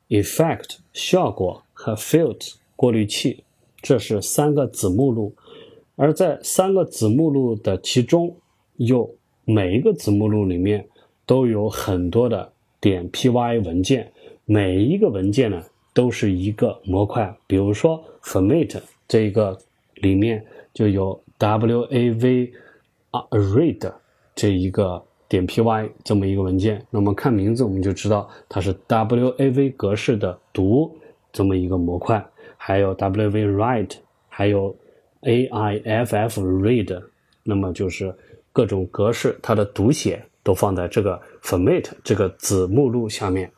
effect 效果和 filter 过滤器，这是三个子目录。而在三个子目录的其中，又每一个子目录里面都有很多的点 py 文件，每一个文件呢都是一个模块。比如说 format 这一个里面就有 wav read 这一个。点 py 这么一个文件，那么看名字我们就知道它是 wav 格式的读这么一个模块，还有 Wv write，还有 aiff read，那么就是各种格式它的读写都放在这个 format 这个子目录下面，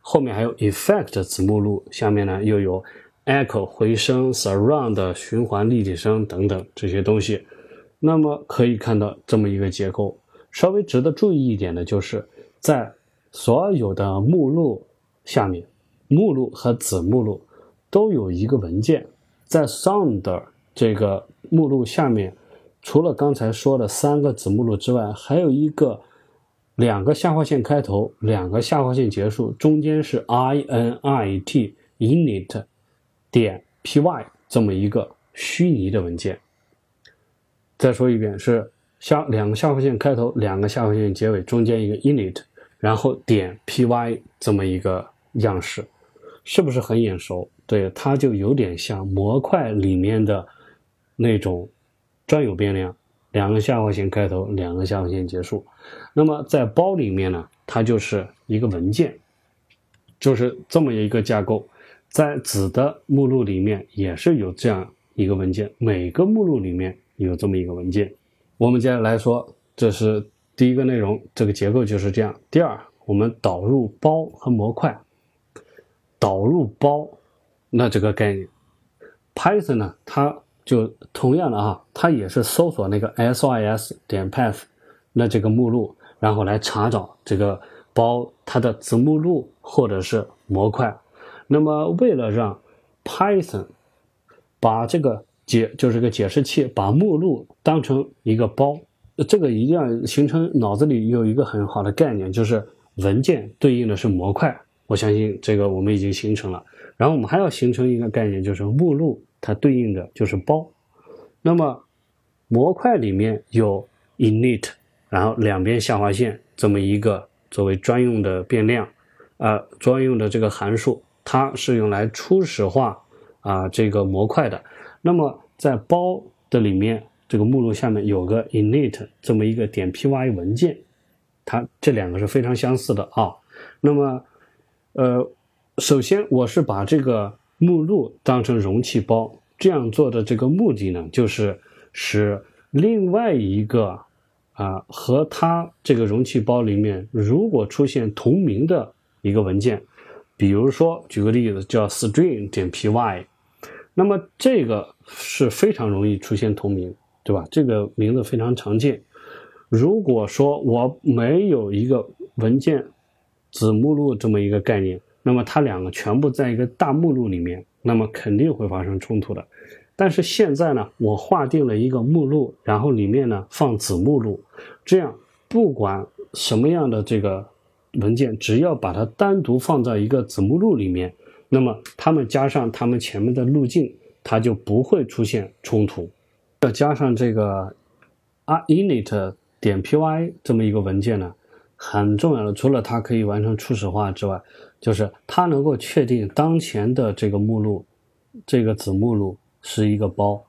后面还有 effect 子目录下面呢又有 echo 回声、surround 循环立体声等等这些东西，那么可以看到这么一个结构。稍微值得注意一点的就是，在所有的目录下面，目录和子目录都有一个文件。在 Sound 这个目录下面，除了刚才说的三个子目录之外，还有一个两个下划线开头，两个下划线结束，中间是 init init 点 py 这么一个虚拟的文件。再说一遍是。下两个下划线开头，两个下划线结尾，中间一个 init，然后点 py 这么一个样式，是不是很眼熟？对，它就有点像模块里面的那种专有变量，两个下划线开头，两个下划线结束。那么在包里面呢，它就是一个文件，就是这么一个架构。在子的目录里面也是有这样一个文件，每个目录里面有这么一个文件。我们接下来说，这是第一个内容，这个结构就是这样。第二，我们导入包和模块。导入包，那这个概念，Python 呢，它就同样的啊，它也是搜索那个 sys 点 path 那这个目录，然后来查找这个包它的子目录或者是模块。那么为了让 Python 把这个解就是个解释器，把目录当成一个包，这个一定要形成脑子里有一个很好的概念，就是文件对应的是模块。我相信这个我们已经形成了。然后我们还要形成一个概念，就是目录它对应的就是包。那么模块里面有 init，然后两边下划线这么一个作为专用的变量，啊，专用的这个函数，它是用来初始化啊这个模块的。那么在包的里面，这个目录下面有个 init 这么一个点 py 文件，它这两个是非常相似的啊。那么，呃，首先我是把这个目录当成容器包，这样做的这个目的呢，就是使另外一个啊和它这个容器包里面如果出现同名的一个文件，比如说举个例子叫 string 点 py。那么这个是非常容易出现同名，对吧？这个名字非常常见。如果说我没有一个文件子目录这么一个概念，那么它两个全部在一个大目录里面，那么肯定会发生冲突的。但是现在呢，我划定了一个目录，然后里面呢放子目录，这样不管什么样的这个文件，只要把它单独放在一个子目录里面。那么它们加上它们前面的路径，它就不会出现冲突。要加上这个 init 点 py 这么一个文件呢，很重要的，除了它可以完成初始化之外，就是它能够确定当前的这个目录，这个子目录是一个包。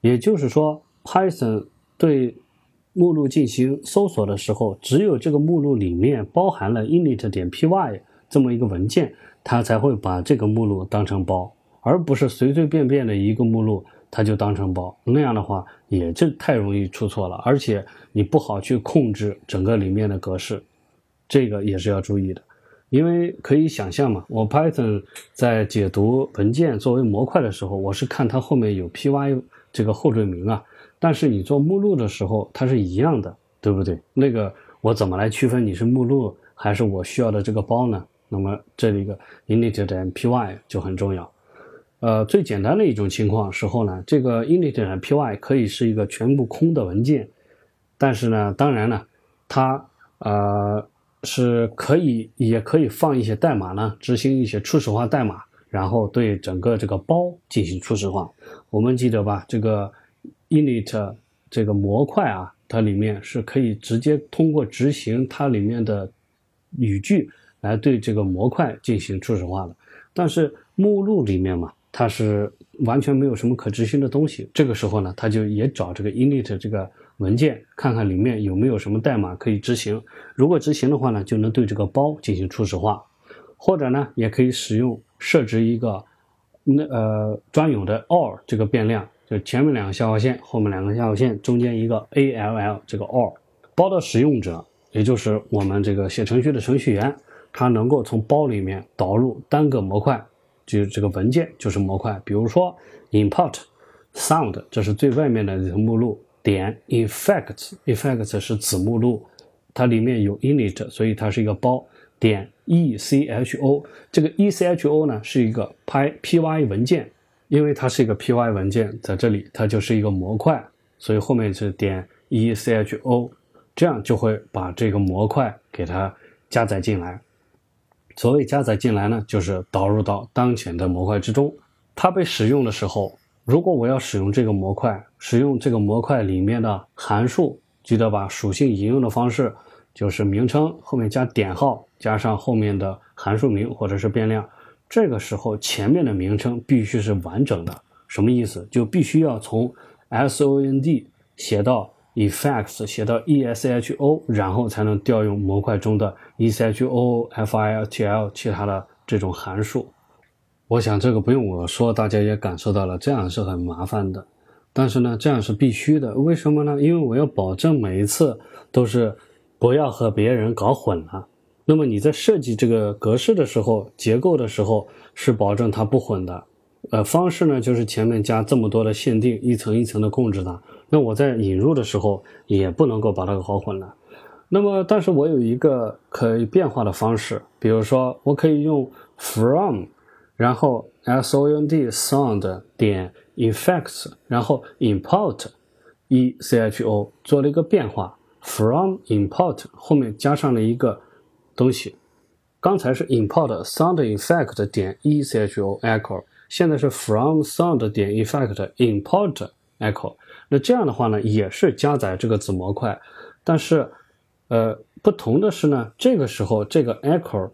也就是说，Python 对目录进行搜索的时候，只有这个目录里面包含了 init 点 py 这么一个文件，它才会把这个目录当成包，而不是随随便便的一个目录它就当成包。那样的话，也就太容易出错了，而且你不好去控制整个里面的格式，这个也是要注意的。因为可以想象嘛，我 Python 在解读文件作为模块的时候，我是看它后面有 py。这个后缀名啊，但是你做目录的时候，它是一样的，对不对？那个我怎么来区分你是目录还是我需要的这个包呢？那么这里个 init 点 py 就很重要。呃，最简单的一种情况时候呢，这个 init.py 可以是一个全部空的文件，但是呢，当然呢，它呃是可以也可以放一些代码呢，执行一些初始化代码。然后对整个这个包进行初始化，我们记得吧？这个 init 这个模块啊，它里面是可以直接通过执行它里面的语句来对这个模块进行初始化的。但是目录里面嘛，它是完全没有什么可执行的东西。这个时候呢，它就也找这个 init 这个文件，看看里面有没有什么代码可以执行。如果执行的话呢，就能对这个包进行初始化，或者呢，也可以使用。设置一个那呃专有的 or 这个变量，就前面两个下划线，后面两个下划线，中间一个 all 这个 or 包的使用者，也就是我们这个写程序的程序员，他能够从包里面导入单个模块，就是这个文件就是模块。比如说 import sound，这是最外面的目录点 effects，effects 是子目录，它里面有 init，所以它是一个包。点 e c h o 这个 e c h o 呢是一个 py p y 文件，因为它是一个 p y 文件，在这里它就是一个模块，所以后面是点 e c h o，这样就会把这个模块给它加载进来。所谓加载进来呢，就是导入到当前的模块之中。它被使用的时候，如果我要使用这个模块，使用这个模块里面的函数，记得把属性引用的方式。就是名称后面加点号，加上后面的函数名或者是变量，这个时候前面的名称必须是完整的。什么意思？就必须要从 S O N D 写到 effects，写到 e s h o，然后才能调用模块中的 echo、filtl 其他的这种函数。我想这个不用我说，大家也感受到了，这样是很麻烦的。但是呢，这样是必须的。为什么呢？因为我要保证每一次都是。不要和别人搞混了。那么你在设计这个格式的时候、结构的时候，是保证它不混的。呃，方式呢，就是前面加这么多的限定，一层一层的控制它。那我在引入的时候，也不能够把它搞混了。那么，但是我有一个可以变化的方式，比如说，我可以用 from，然后 s o n d sound 点 effects，然后 import echo 做了一个变化。from import 后面加上了一个东西，刚才是 import sound effect 点 echo echo，现在是 from sound 点 effect import echo。那这样的话呢，也是加载这个子模块，但是呃不同的是呢，这个时候这个 echo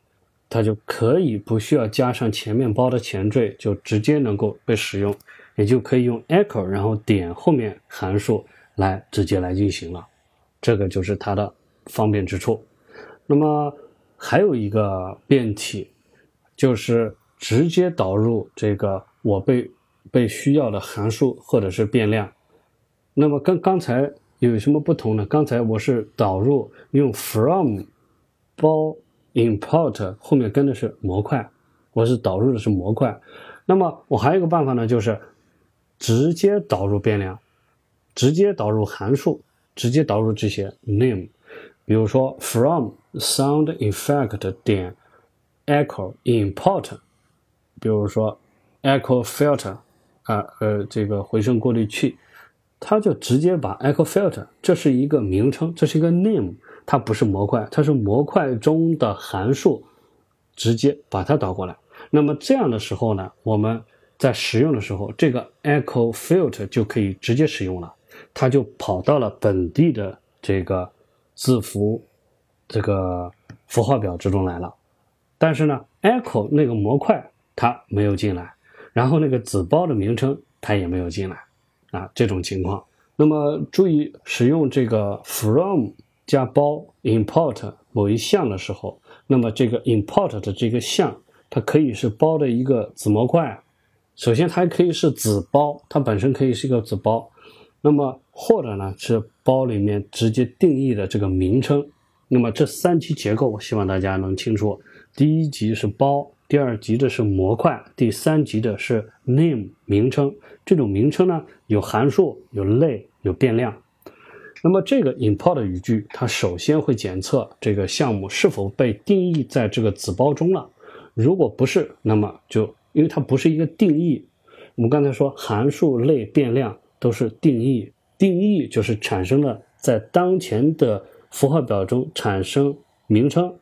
它就可以不需要加上前面包的前缀，就直接能够被使用，也就可以用 echo 然后点后面函数来直接来运行了。这个就是它的方便之处。那么还有一个变体，就是直接导入这个我被被需要的函数或者是变量。那么跟刚才有什么不同呢？刚才我是导入用 from 包 import 后面跟的是模块，我是导入的是模块。那么我还有一个办法呢，就是直接导入变量，直接导入函数。直接导入这些 name，比如说 from sound effect 点 echo import，比如说 echo filter 啊呃这个回声过滤器，它就直接把 echo filter 这是一个名称，这是一个 name，它不是模块，它是模块中的函数，直接把它导过来。那么这样的时候呢，我们在使用的时候，这个 echo filter 就可以直接使用了。它就跑到了本地的这个字符这个符号表之中来了。但是呢，echo 那个模块它没有进来，然后那个子包的名称它也没有进来啊，这种情况。那么注意使用这个 from 加包 import 某一项的时候，那么这个 import 的这个项，它可以是包的一个子模块。首先，它还可以是子包，它本身可以是一个子包。那么或者呢是包里面直接定义的这个名称。那么这三级结构，我希望大家能清楚。第一级是包，第二级的是模块，第三级的是 name 名称。这种名称呢有函数、有类、有变量。那么这个 import 语句，它首先会检测这个项目是否被定义在这个子包中了。如果不是，那么就因为它不是一个定义。我们刚才说函数、类、变量。都是定义，定义就是产生了在当前的符号表中产生名称，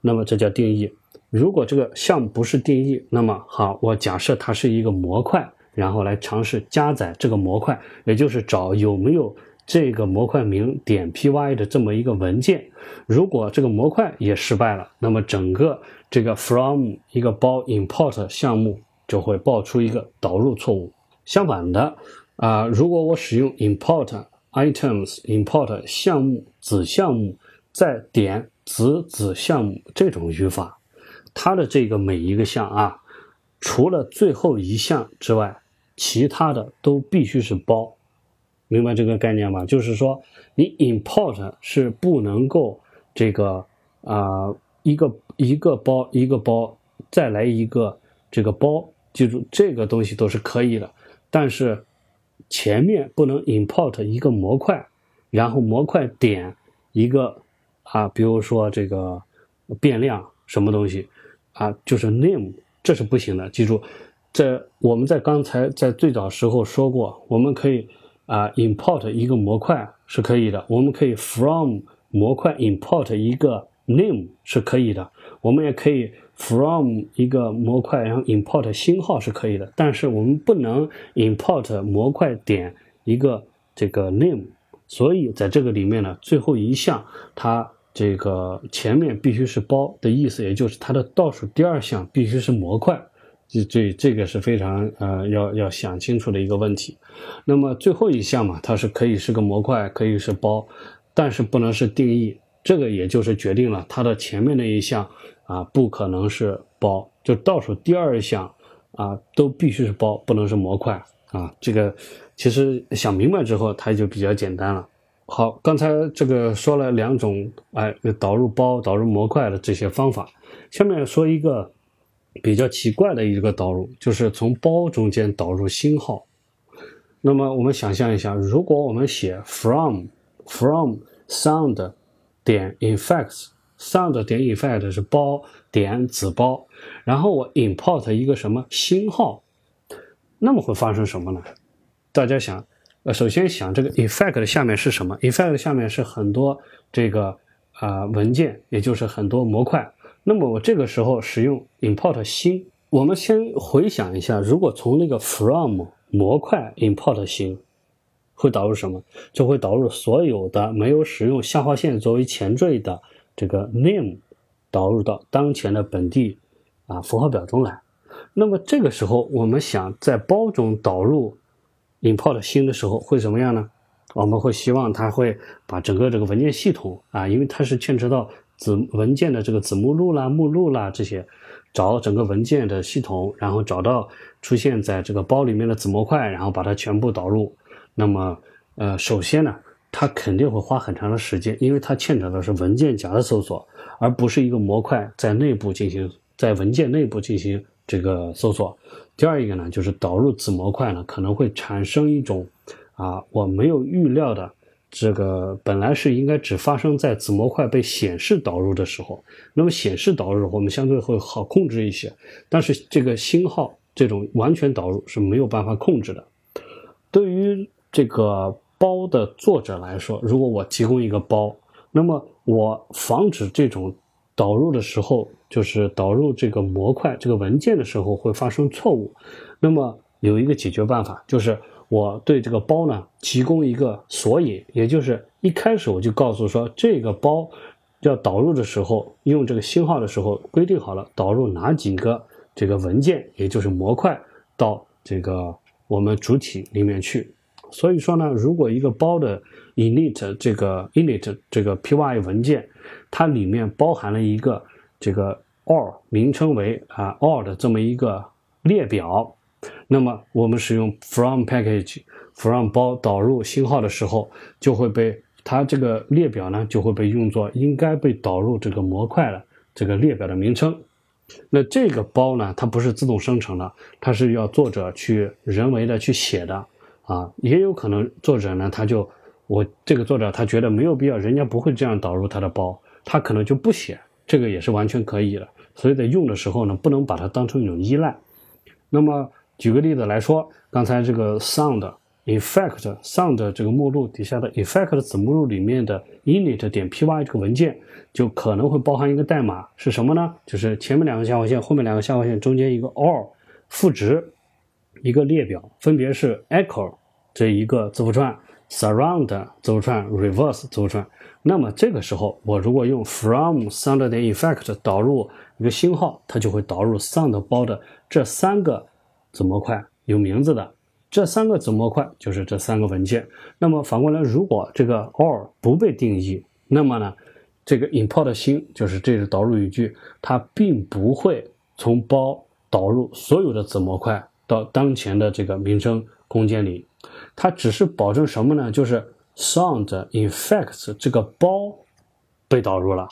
那么这叫定义。如果这个项目不是定义，那么好，我假设它是一个模块，然后来尝试加载这个模块，也就是找有没有这个模块名点 py 的这么一个文件。如果这个模块也失败了，那么整个这个 from 一个包 import 项目就会爆出一个导入错误。相反的。啊，如果我使用 import items import 项目子项目再点子子项目这种语法，它的这个每一个项啊，除了最后一项之外，其他的都必须是包，明白这个概念吗？就是说，你 import 是不能够这个啊一个一个包一个包再来一个这个包，记住这个东西都是可以的，但是。前面不能 import 一个模块，然后模块点一个啊，比如说这个变量什么东西啊，就是 name，这是不行的。记住，这我们在刚才在最早时候说过，我们可以啊 import 一个模块是可以的，我们可以 from 模块 import 一个 name 是可以的，我们也可以。from 一个模块，然后 import 星号是可以的，但是我们不能 import 模块点一个这个 name，所以在这个里面呢，最后一项它这个前面必须是包的意思，也就是它的倒数第二项必须是模块，这这这个是非常呃要要想清楚的一个问题。那么最后一项嘛，它是可以是个模块，可以是包，但是不能是定义，这个也就是决定了它的前面那一项。啊，不可能是包，就倒数第二项啊，都必须是包，不能是模块啊。这个其实想明白之后，它就比较简单了。好，刚才这个说了两种，哎，导入包、导入模块的这些方法。下面说一个比较奇怪的一个导入，就是从包中间导入星号。那么我们想象一下，如果我们写 from from sound 点 effects。sound 点 effect 是包点子包，然后我 import 一个什么星号，那么会发生什么呢？大家想，呃，首先想这个 effect 的下面是什么？effect 下面是很多这个啊文件，也就是很多模块。那么我这个时候使用 import 星，我们先回想一下，如果从那个 from 模块 import 星，会导入什么？就会导入所有的没有使用下划线作为前缀的。这个 name 导入到当前的本地啊符号表中来，那么这个时候我们想在包中导入 import 新的时候会怎么样呢？我们会希望它会把整个这个文件系统啊，因为它是牵扯到子文件的这个子目录啦、目录啦这些，找整个文件的系统，然后找到出现在这个包里面的子模块，然后把它全部导入。那么呃，首先呢。它肯定会花很长的时间，因为它牵扯的是文件夹的搜索，而不是一个模块在内部进行在文件内部进行这个搜索。第二一个呢，就是导入子模块呢，可能会产生一种啊我没有预料的这个本来是应该只发生在子模块被显示导入的时候，那么显示导入我们相对会好控制一些，但是这个星号这种完全导入是没有办法控制的。对于这个。包的作者来说，如果我提供一个包，那么我防止这种导入的时候，就是导入这个模块、这个文件的时候会发生错误。那么有一个解决办法，就是我对这个包呢提供一个索引，也就是一开始我就告诉说，这个包要导入的时候，用这个星号的时候，规定好了导入哪几个这个文件，也就是模块到这个我们主体里面去。所以说呢，如果一个包的 init 这个 init 这个 py 文件，它里面包含了一个这个 all 名称为啊 all 的这么一个列表，那么我们使用 from package from 包导入星号的时候，就会被它这个列表呢就会被用作应该被导入这个模块的这个列表的名称。那这个包呢，它不是自动生成的，它是要作者去人为的去写的。啊，也有可能作者呢，他就我这个作者他觉得没有必要，人家不会这样导入他的包，他可能就不写，这个也是完全可以的。所以在用的时候呢，不能把它当成一种依赖。那么举个例子来说，刚才这个 sound effect sound 这个目录底下的 effect 子目录里面的 init 点 py 这个文件，就可能会包含一个代码是什么呢？就是前面两个下划线，后面两个下划线中间一个 or，赋值。一个列表分别是 echo 这一个字符串，surround 字符串，reverse 字符串。那么这个时候，我如果用 from sound 点 effect 导入一个星号，它就会导入 sound 包的这三个子模块，有名字的这三个子模块就是这三个文件。那么反过来，如果这个 or 不被定义，那么呢，这个 import 星就是这个导入语句，它并不会从包导入所有的子模块。到当前的这个名称空间里，它只是保证什么呢？就是 sound effects 这个包被导入了。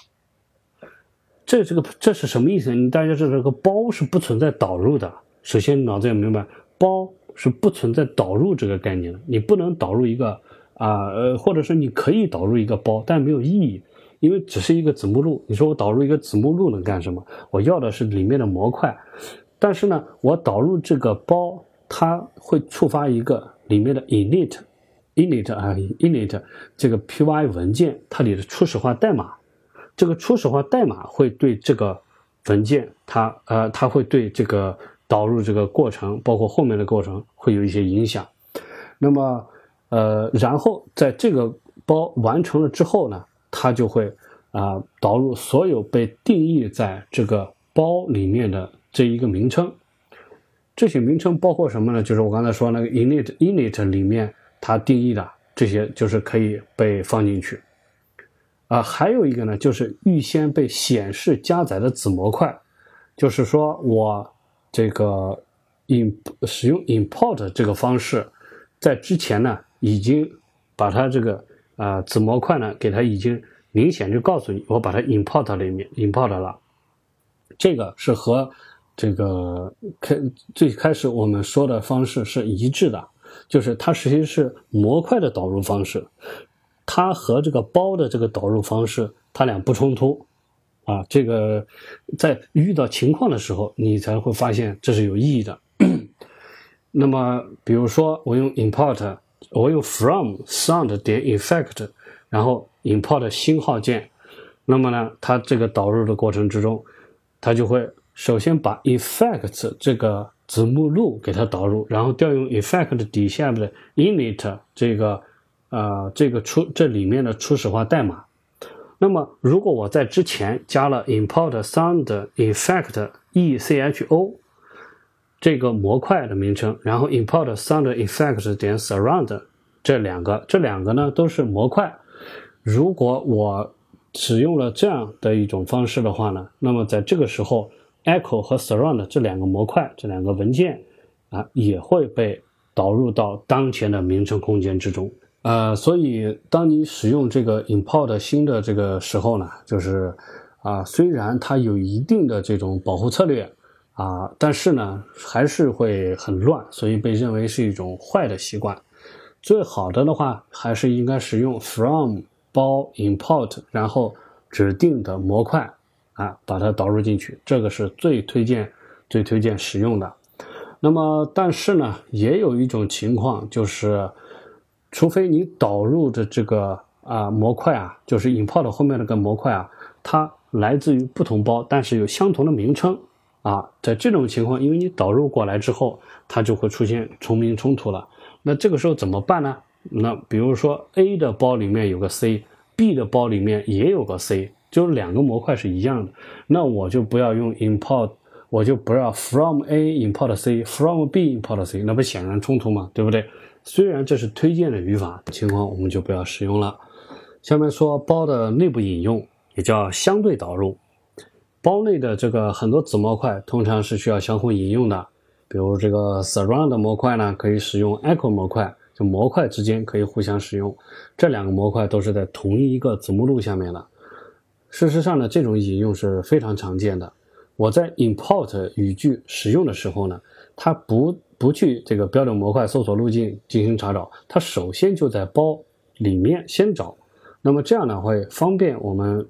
这这个这是什么意思？你大家知道这个包是不存在导入的。首先脑子要明白，包是不存在导入这个概念的。你不能导入一个啊呃，或者说你可以导入一个包，但没有意义，因为只是一个子目录。你说我导入一个子目录能干什么？我要的是里面的模块。但是呢，我导入这个包，它会触发一个里面的 init init 啊，init 这个 py 文件它里的初始化代码，这个初始化代码会对这个文件，它呃，它会对这个导入这个过程，包括后面的过程会有一些影响。那么呃，然后在这个包完成了之后呢，它就会啊导入所有被定义在这个包里面的。这一个名称，这些名称包括什么呢？就是我刚才说那个 init init 里面它定义的这些，就是可以被放进去。啊，还有一个呢，就是预先被显示加载的子模块，就是说我这个 in 使用 import 这个方式，在之前呢已经把它这个啊子模块呢给它已经明显就告诉你，我把它 import 里面 import 了，这个是和这个开最开始我们说的方式是一致的，就是它实际是模块的导入方式，它和这个包的这个导入方式，它俩不冲突啊。这个在遇到情况的时候，你才会发现这是有意义的。那么，比如说我用 import，我用 from sound 点 effect，然后 import 星号键，那么呢，它这个导入的过程之中，它就会。首先把 effects 这个子目录给它导入，然后调用 effect 底下的 init 这个呃这个初这里面的初始化代码。那么如果我在之前加了 import sound effect echo 这个模块的名称，然后 import sound effect 点 surround 这两个这两个呢都是模块。如果我使用了这样的一种方式的话呢，那么在这个时候。Echo 和 Surround 这两个模块，这两个文件啊，也会被导入到当前的名称空间之中。呃，所以当你使用这个 Import 新的这个时候呢，就是啊，虽然它有一定的这种保护策略啊，但是呢，还是会很乱，所以被认为是一种坏的习惯。最好的的话，还是应该使用 From 包 Import，然后指定的模块。啊，把它导入进去，这个是最推荐、最推荐使用的。那么，但是呢，也有一种情况，就是除非你导入的这个啊模块啊，就是 import 后面那个模块啊，它来自于不同包，但是有相同的名称啊，在这种情况，因为你导入过来之后，它就会出现重名冲突了。那这个时候怎么办呢？那比如说 A 的包里面有个 C，B 的包里面也有个 C。就是两个模块是一样的，那我就不要用 import，我就不要 from A import C，from B import C，那不显然冲突吗？对不对？虽然这是推荐的语法情况，我们就不要使用了。下面说包的内部引用，也叫相对导入。包内的这个很多子模块通常是需要相互引用的，比如这个 surround 模块呢，可以使用 echo 模块，就模块之间可以互相使用。这两个模块都是在同一个子目录下面的。事实上呢，这种引用是非常常见的。我在 import 语句使用的时候呢，它不不去这个标准模块搜索路径进行查找，它首先就在包里面先找。那么这样呢，会方便我们。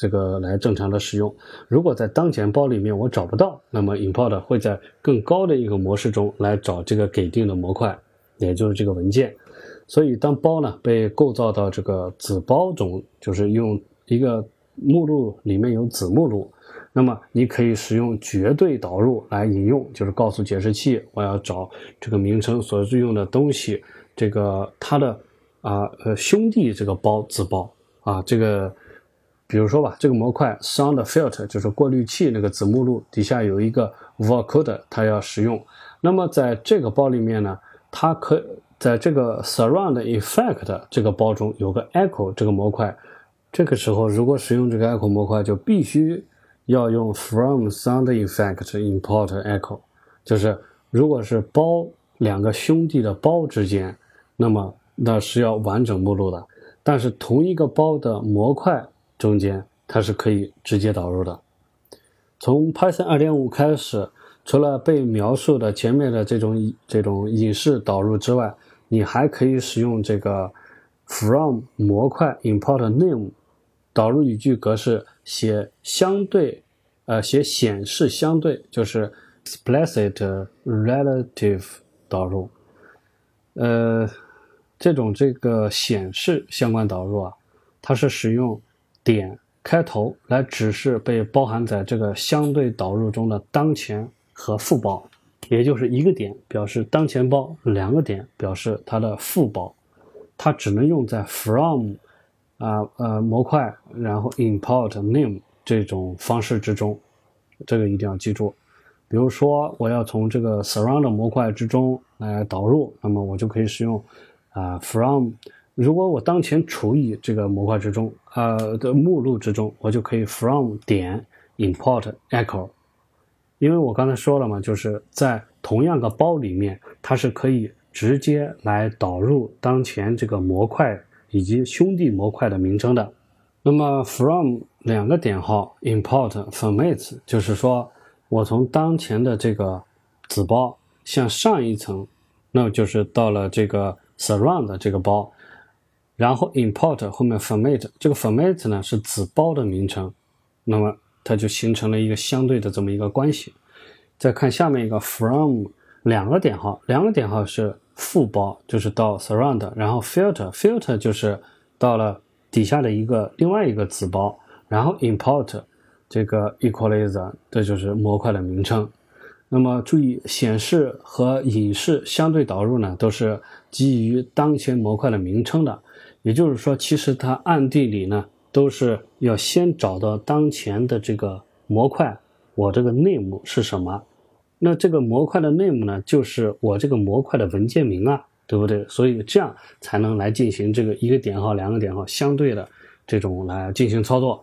这个来正常的使用。如果在当前包里面我找不到，那么 import 会在更高的一个模式中来找这个给定的模块，也就是这个文件。所以当包呢被构造到这个子包中，就是用一个目录里面有子目录，那么你可以使用绝对导入来引用，就是告诉解释器我要找这个名称所用的东西，这个它的啊呃兄弟这个包子包啊这个。比如说吧，这个模块 sound filter 就是过滤器那个子目录底下有一个 vocoder，它要使用。那么在这个包里面呢，它可在这个 surround effect 这个包中有个 echo 这个模块。这个时候如果使用这个 echo 模块，就必须要用 from sound effect import echo，就是如果是包两个兄弟的包之间，那么那是要完整目录的。但是同一个包的模块。中间它是可以直接导入的。从 Python 2.5开始，除了被描述的前面的这种这种隐式导入之外，你还可以使用这个 from 模块 import name 导入语句格式写相对，呃，写显示相对，就是 explicit relative 导入。呃，这种这个显示相关导入啊，它是使用。点开头来指示被包含在这个相对导入中的当前和副包，也就是一个点表示当前包，两个点表示它的副包。它只能用在 from 啊呃模块，然后 import name 这种方式之中，这个一定要记住。比如说我要从这个 surround 模块之中来导入，那么我就可以使用啊 from。如果我当前处于这个模块之中，呃的目录之中，我就可以 from 点 import echo，因为我刚才说了嘛，就是在同样个包里面，它是可以直接来导入当前这个模块以及兄弟模块的名称的。那么 from 两个点号 import format，就是说我从当前的这个子包向上一层，那就是到了这个 surround 这个包。然后 import 后面 format 这个 format 呢是子包的名称，那么它就形成了一个相对的这么一个关系。再看下面一个 from 两个点号，两个点号是副包，就是到 surround，然后 filter filter 就是到了底下的一个另外一个子包，然后 import 这个 equalizer 这就是模块的名称。那么注意显示和隐示相对导入呢都是基于当前模块的名称的。也就是说，其实它暗地里呢，都是要先找到当前的这个模块，我这个 name 是什么？那这个模块的 name 呢，就是我这个模块的文件名啊，对不对？所以这样才能来进行这个一个点号、两个点号相对的这种来进行操作。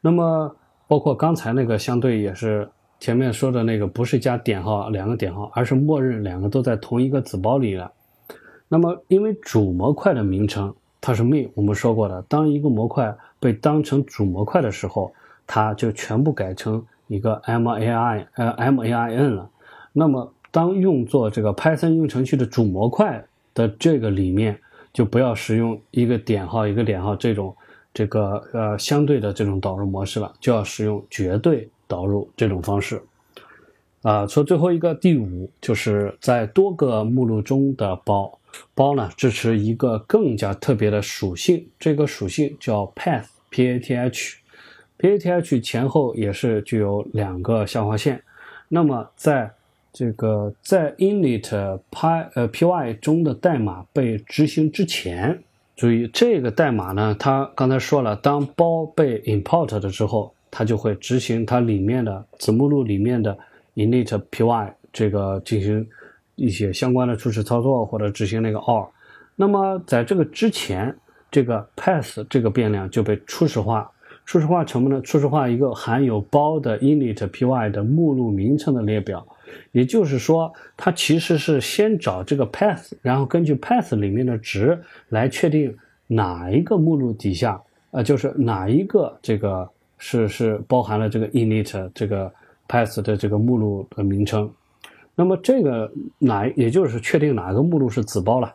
那么，包括刚才那个相对也是前面说的那个，不是加点号两个点号，而是默认两个都在同一个子包里了。那么，因为主模块的名称。它是 main，我们说过的，当一个模块被当成主模块的时候，它就全部改成一个 m a i 呃 m a i n 了。那么当用作这个 Python 应用程序的主模块的这个里面，就不要使用一个点号一个点号这种这个呃相对的这种导入模式了，就要使用绝对导入这种方式。啊，说最后一个第五，就是在多个目录中的包。包呢支持一个更加特别的属性，这个属性叫 path p a t h ATH 前后也是具有两个下划线。那么在这个在 init py 呃 py 中的代码被执行之前，注意这个代码呢，它刚才说了，当包被 import 的之后，它就会执行它里面的子目录里面的 init py 这个进行一些相关的初始操作或者执行那个 or。那么在这个之前，这个 path 这个变量就被初始化，初始化成么呢？初始化一个含有包的 init py 的目录名称的列表。也就是说，它其实是先找这个 path，然后根据 path 里面的值来确定哪一个目录底下，呃，就是哪一个这个是是包含了这个 init 这个 path 的这个目录的名称。那么这个哪，也就是确定哪个目录是子包了。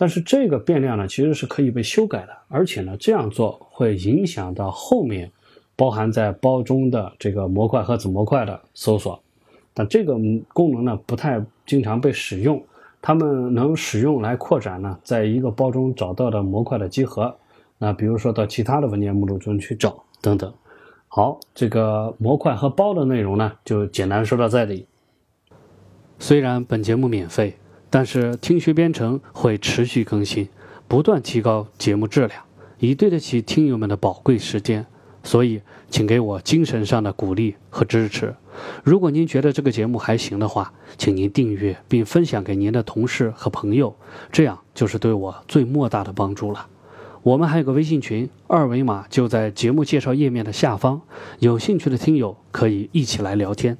但是这个变量呢，其实是可以被修改的，而且呢，这样做会影响到后面包含在包中的这个模块和子模块的搜索。那这个功能呢不太经常被使用，它们能使用来扩展呢，在一个包中找到的模块的集合，那比如说到其他的文件目录中去找等等。好，这个模块和包的内容呢，就简单说到这里。虽然本节目免费，但是听学编程会持续更新，不断提高节目质量，以对得起听友们的宝贵时间。所以，请给我精神上的鼓励和支持。如果您觉得这个节目还行的话，请您订阅并分享给您的同事和朋友，这样就是对我最莫大的帮助了。我们还有个微信群，二维码就在节目介绍页面的下方，有兴趣的听友可以一起来聊天。